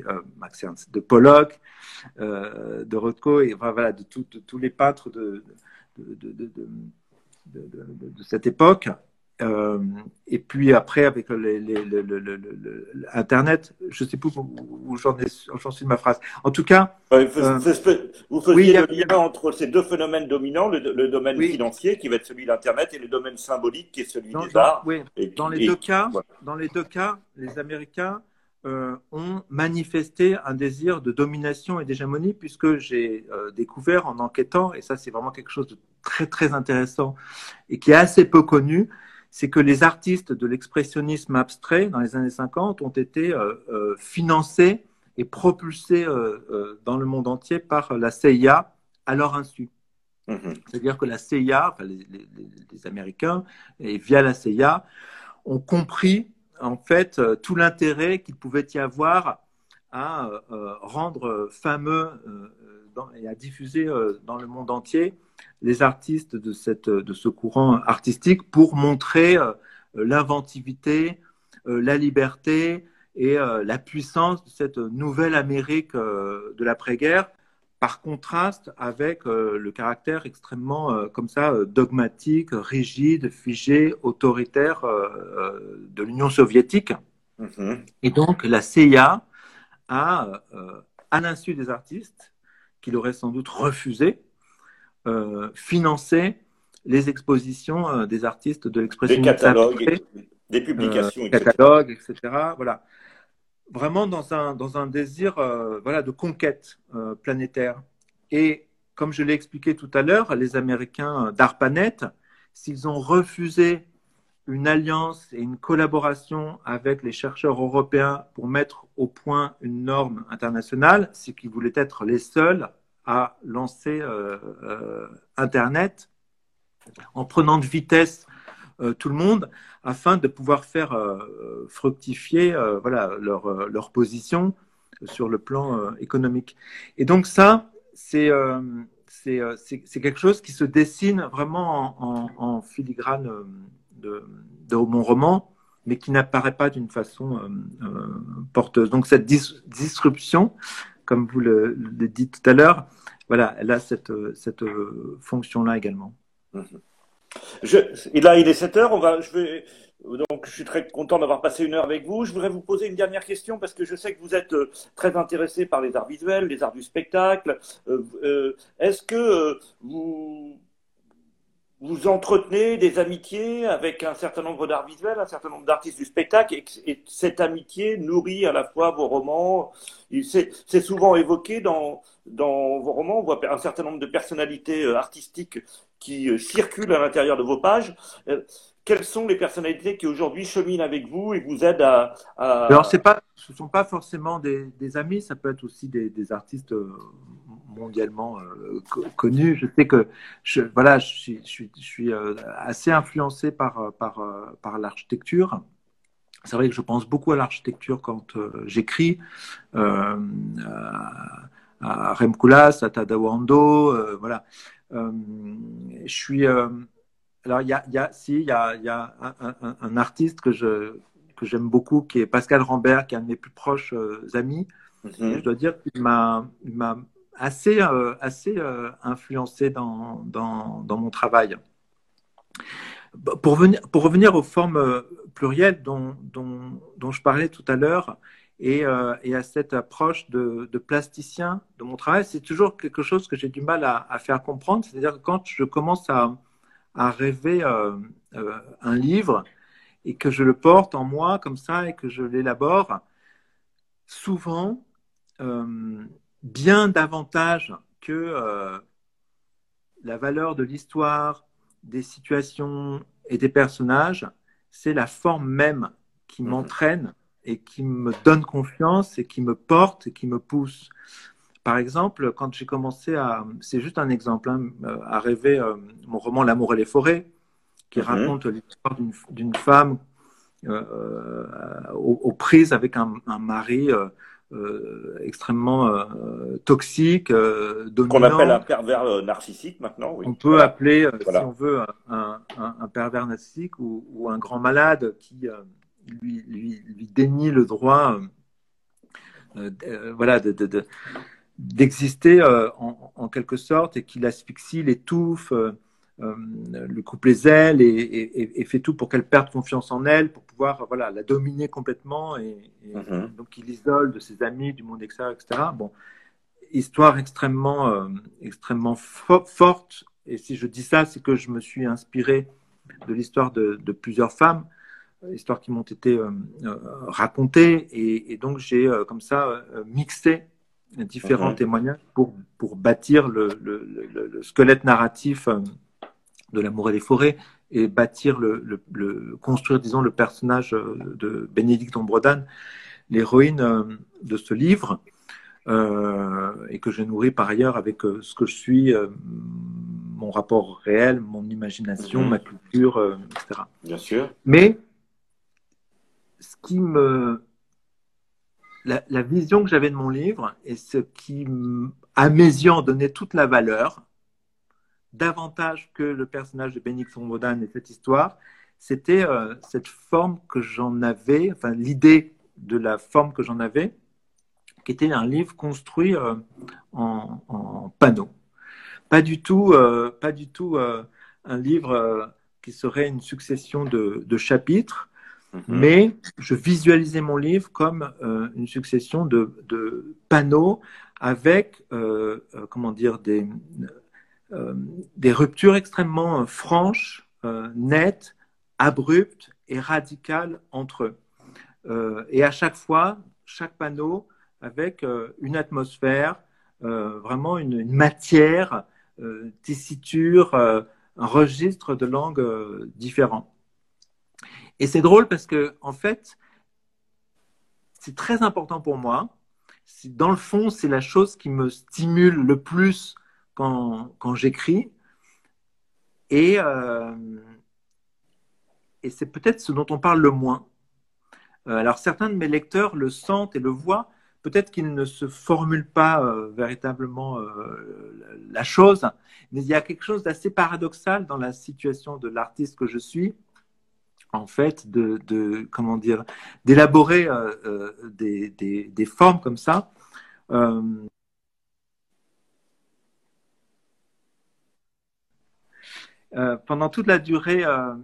euh, Max Ernst, de Pollock, euh, de Rothko, et voilà, de, tous les peintres de, de, de cette époque. Euh, et puis après, avec les, Internet, je ne sais plus où, j'en suis de ma phrase. En tout cas.
Euh, vous faisiez le lien entre ces deux phénomènes dominants, le, domaine financier qui va être celui de l'Internet et le domaine symbolique qui est celui des arts.
Oui. dans, les deux cas, dans les deux cas, les Américains euh, ont manifesté un désir de domination et d'hégémonie, puisque j'ai découvert en enquêtant, et ça c'est vraiment quelque chose de très très intéressant et qui est assez peu connu, c'est que les artistes de l'expressionnisme abstrait dans les années 50 ont été euh, euh, financés et propulsés euh, dans le monde entier par la CIA à leur insu. Mhm. C'est-à-dire que la CIA, les, Américains, et via la CIA, ont compris en fait tout l'intérêt qu'il pouvait y avoir à rendre fameux et à diffuser dans le monde entier les artistes de, cette, de ce courant artistique pour montrer euh, l'inventivité, euh, la liberté et euh, la puissance de cette nouvelle Amérique de l'après-guerre, par contraste avec le caractère extrêmement comme ça dogmatique, rigide, figé, autoritaire de l'Union soviétique. Mm-hmm. Et donc la CIA a, à l'insu des artistes, qu'il aurait sans doute refusé, financer les expositions euh, des artistes de l'expression
des catalogues, des publications,
euh, catalogues, etc. Voilà, vraiment dans un dans un désir voilà de conquête planétaire. Et comme je l'ai expliqué tout à l'heure, les Américains d'ARPANET, s'ils ont refusé une alliance et une collaboration avec les chercheurs européens pour mettre au point une norme internationale, c'est qu'ils voulaient être les seuls à lancer euh, euh, Internet en prenant de vitesse euh, tout le monde afin de pouvoir faire fructifier voilà, leur, leur, position sur le plan économique. Et donc ça, c'est c'est quelque chose qui se dessine vraiment en, filigrane de, de, mon roman, mais qui n'apparaît pas d'une façon porteuse. Donc cette disruption, comme vous le, le dites tout à l'heure, voilà, elle a cette, cette fonction-là également.
Mhm. Et là, il est 7 heures. On va, je vais, donc, je suis très content d'avoir passé une heure avec vous. Je voudrais vous poser une dernière question parce que je sais que vous êtes euh, très intéressé par les arts visuels, les arts du spectacle. Euh, euh, est-ce que vous vous entretenez des amitiés avec un certain nombre d'arts visuels, un certain nombre d'artistes du spectacle, et, cette amitié nourrit à la fois vos romans. C'est souvent évoqué dans, dans vos romans. On voit un certain nombre de personnalités euh, artistiques qui euh, circulent à l'intérieur de vos pages. Euh, quelles sont les personnalités qui aujourd'hui cheminent avec vous et vous aident à.
Alors, ce ne sont pas forcément des, amis, ça peut être aussi des, artistes mondialement euh, connu. Je sais que je, voilà, je suis, euh, assez influencé par, euh, par, par l'architecture. C'est vrai que je pense beaucoup à l'architecture quand j'écris. à, à Rem Koolhaas, à Tadawando, voilà. je suis. Alors, il y a, y a, si, il y a, y a un, un, artiste que je que j'aime beaucoup, qui est Pascal Rambert, qui est un de mes plus proches amis. Mm-hmm. je dois dire qu'il m'a assez, euh, assez euh, influencé dans, dans, dans, mon travail. Pour, venir, pour revenir aux formes euh, plurielles dont, dont, dont je parlais tout à l'heure, et, et, à cette approche de, de, plasticien de mon travail, c'est toujours quelque chose que j'ai du mal à, à faire comprendre. C'est-à-dire que quand je commence à, à rêver un livre et que je le porte en moi comme ça et que je l'élabore, souvent, bien davantage que euh, la valeur de l'histoire, des situations et des personnages, c'est la forme même qui mhm. m'entraîne et qui me donne confiance et qui me porte et qui me pousse. Par exemple, quand j'ai commencé à, c'est juste un exemple, hein, à rêver mon roman L'amour et les forêts, qui mhm. raconte l'histoire d'une femme aux, prises avec un, un mari euh, extrêmement euh, toxique, euh, dominant.
Qu'on appelle un pervers narcissique maintenant.
Oui. On peut appeler, si on veut, un, un, pervers narcissique ou, ou, un grand malade qui lui, lui, lui, dénie le droit voilà, de, d'exister en, en, quelque sorte et qui l'asphyxie, l'étouffe, euh, le coupe les ailes et, fait tout pour qu'elle perde confiance en elle, pour pouvoir voilà, la dominer complètement. Et, mhm. donc, il isole de ses amis, du monde extérieur, etc. Bon, histoire extrêmement, euh, extrêmement forte. Et si je dis ça, c'est que je me suis inspiré de l'histoire de, plusieurs femmes, histoires qui m'ont été euh, racontées. Et, donc, j'ai comme ça mixé différents témoignages pour, pour bâtir le, le squelette narratif de l'amour et des forêts et bâtir le, le, construire disons le personnage euh, de Bénédicte Ombredan, l'héroïne euh, de ce livre euh, et que je nourris par ailleurs avec ce que je suis mon rapport réel mon imagination
mhm.
ma culture etc
bien sûr.
Mais ce qui me la, la vision que j'avais de mon livre et ce qui à mes yeux donnait toute la valeur davantage que le personnage de Bénix Modan et cette histoire, c'était euh, cette forme que j'en avais, enfin l'idée de la forme que j'en avais, qui était un livre construit euh, en, en, panneau. Pas du tout, euh, pas du tout un livre qui serait une succession de chapitres, mm-hmm. mais je visualisais mon livre comme une succession de, panneaux avec, comment dire, des euh, ruptures extrêmement euh, franches, euh, nettes, abruptes et radicales entre eux. et à chaque fois, chaque panneau avec une atmosphère, vraiment une, matière, tessiture, un registre de langue différent. Et c'est drôle parce que, en fait, c'est très important pour moi. Dans le fond, c'est la chose qui me stimule le plus quand, j'écris. Et, euh, et c'est peut-être ce dont on parle le moins. Euh, alors certains de mes lecteurs le sentent et le voient. Peut-être qu'ils ne se formulent pas euh, véritablement la chose, mais il y a quelque chose d'assez paradoxal dans la situation de l'artiste que je suis, en fait, de, comment dire, d'élaborer des, des, des, formes comme ça. Euh, pendant toute la durée, euh,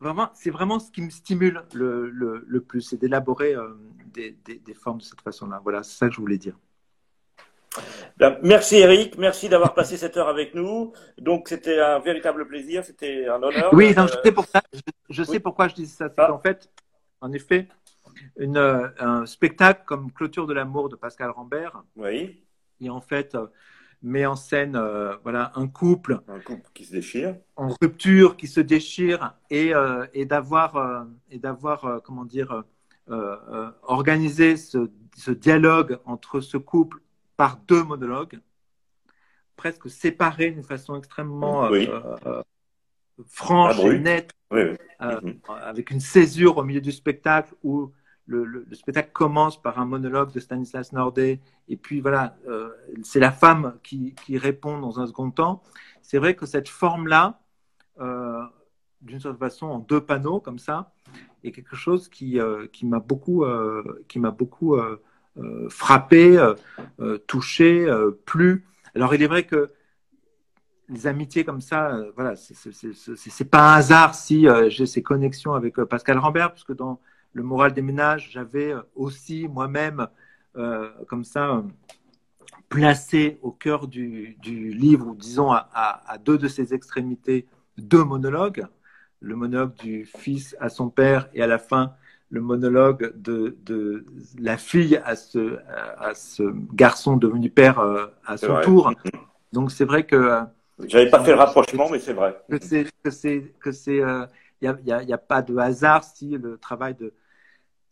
vraiment, c'est vraiment ce qui me stimule le, le, plus, c'est d'élaborer euh, des, des, formes de cette façon-là. Voilà, c'est ça que je voulais dire.
Merci Eric, merci d'avoir passé cette heure avec nous. Donc c'était un véritable plaisir, c'était un honneur.
Oui, je sais pour Je, sais pourquoi je dis ça. C'est ah. en fait, en effet, une, un spectacle comme Clôture de l'amour de Pascal Rambert.
Oui.
Et en fait, met en scène euh, voilà, un couple.
Un couple qui se déchire.
En rupture, qui se déchire, et, euh, et d'avoir, euh, et d'avoir comment dire, organisé ce, ce, dialogue entre ce couple par deux monologues, presque séparés d'une façon extrêmement franche et nette,
mhm.
avec une césure au milieu du spectacle où le, spectacle commence par un monologue de Stanislas Nordet, et puis voilà, euh, c'est la femme qui, répond dans un second temps. C'est vrai que cette forme-là, euh, d'une certaine façon, en deux panneaux comme ça, est quelque chose qui, euh, qui m'a beaucoup, qui m'a beaucoup frappé, touché, plu. Alors il est vrai que les amitiés comme ça, voilà, c'est pas un hasard si j'ai ces connexions avec Pascal Rambert, puisque dans le moral des ménages, j'avais aussi moi-même, euh, comme ça, placé au cœur du, livre, ou disons à, deux de ses extrémités, deux monologues. Le monologue du fils à son père et à la fin, le monologue de, la fille à ce, à ce garçon devenu père euh, à son tour. *laughs* Donc c'est vrai que. Euh,
J'avais pas fait le rapprochement, mais c'est vrai.
Que c'est que c'est que c'est il n'y a, a, pas de hasard si le travail de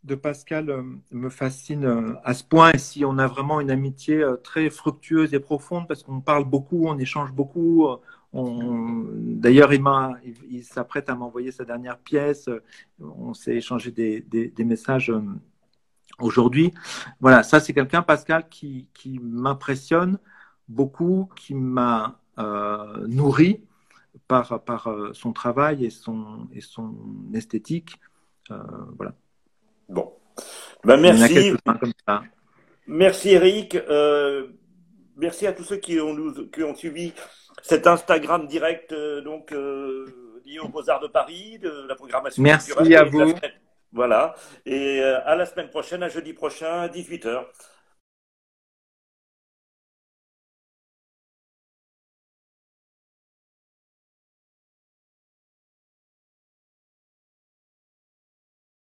de Pascal euh, me fascine euh, à ce point et si on a vraiment une amitié euh, très fructueuse et profonde parce qu'on parle beaucoup, on échange beaucoup. D'ailleurs, il, il s'apprête à m'envoyer sa dernière pièce. On s'est échangé des, messages aujourd'hui. Voilà, ça c'est quelqu'un, Pascal, qui, m'impressionne beaucoup, qui m'a nourri par, par son travail et son, et son esthétique. voilà.
Bon. Ben, merci. Merci Eric. Euh, merci à tous ceux qui ont, nous, qui ont suivi cet Instagram direct euh, donc euh, lié aux Beaux-Arts de Paris, de la programmation.
Merci à vous.
Voilà. Et à la semaine prochaine, à jeudi prochain, à 18h.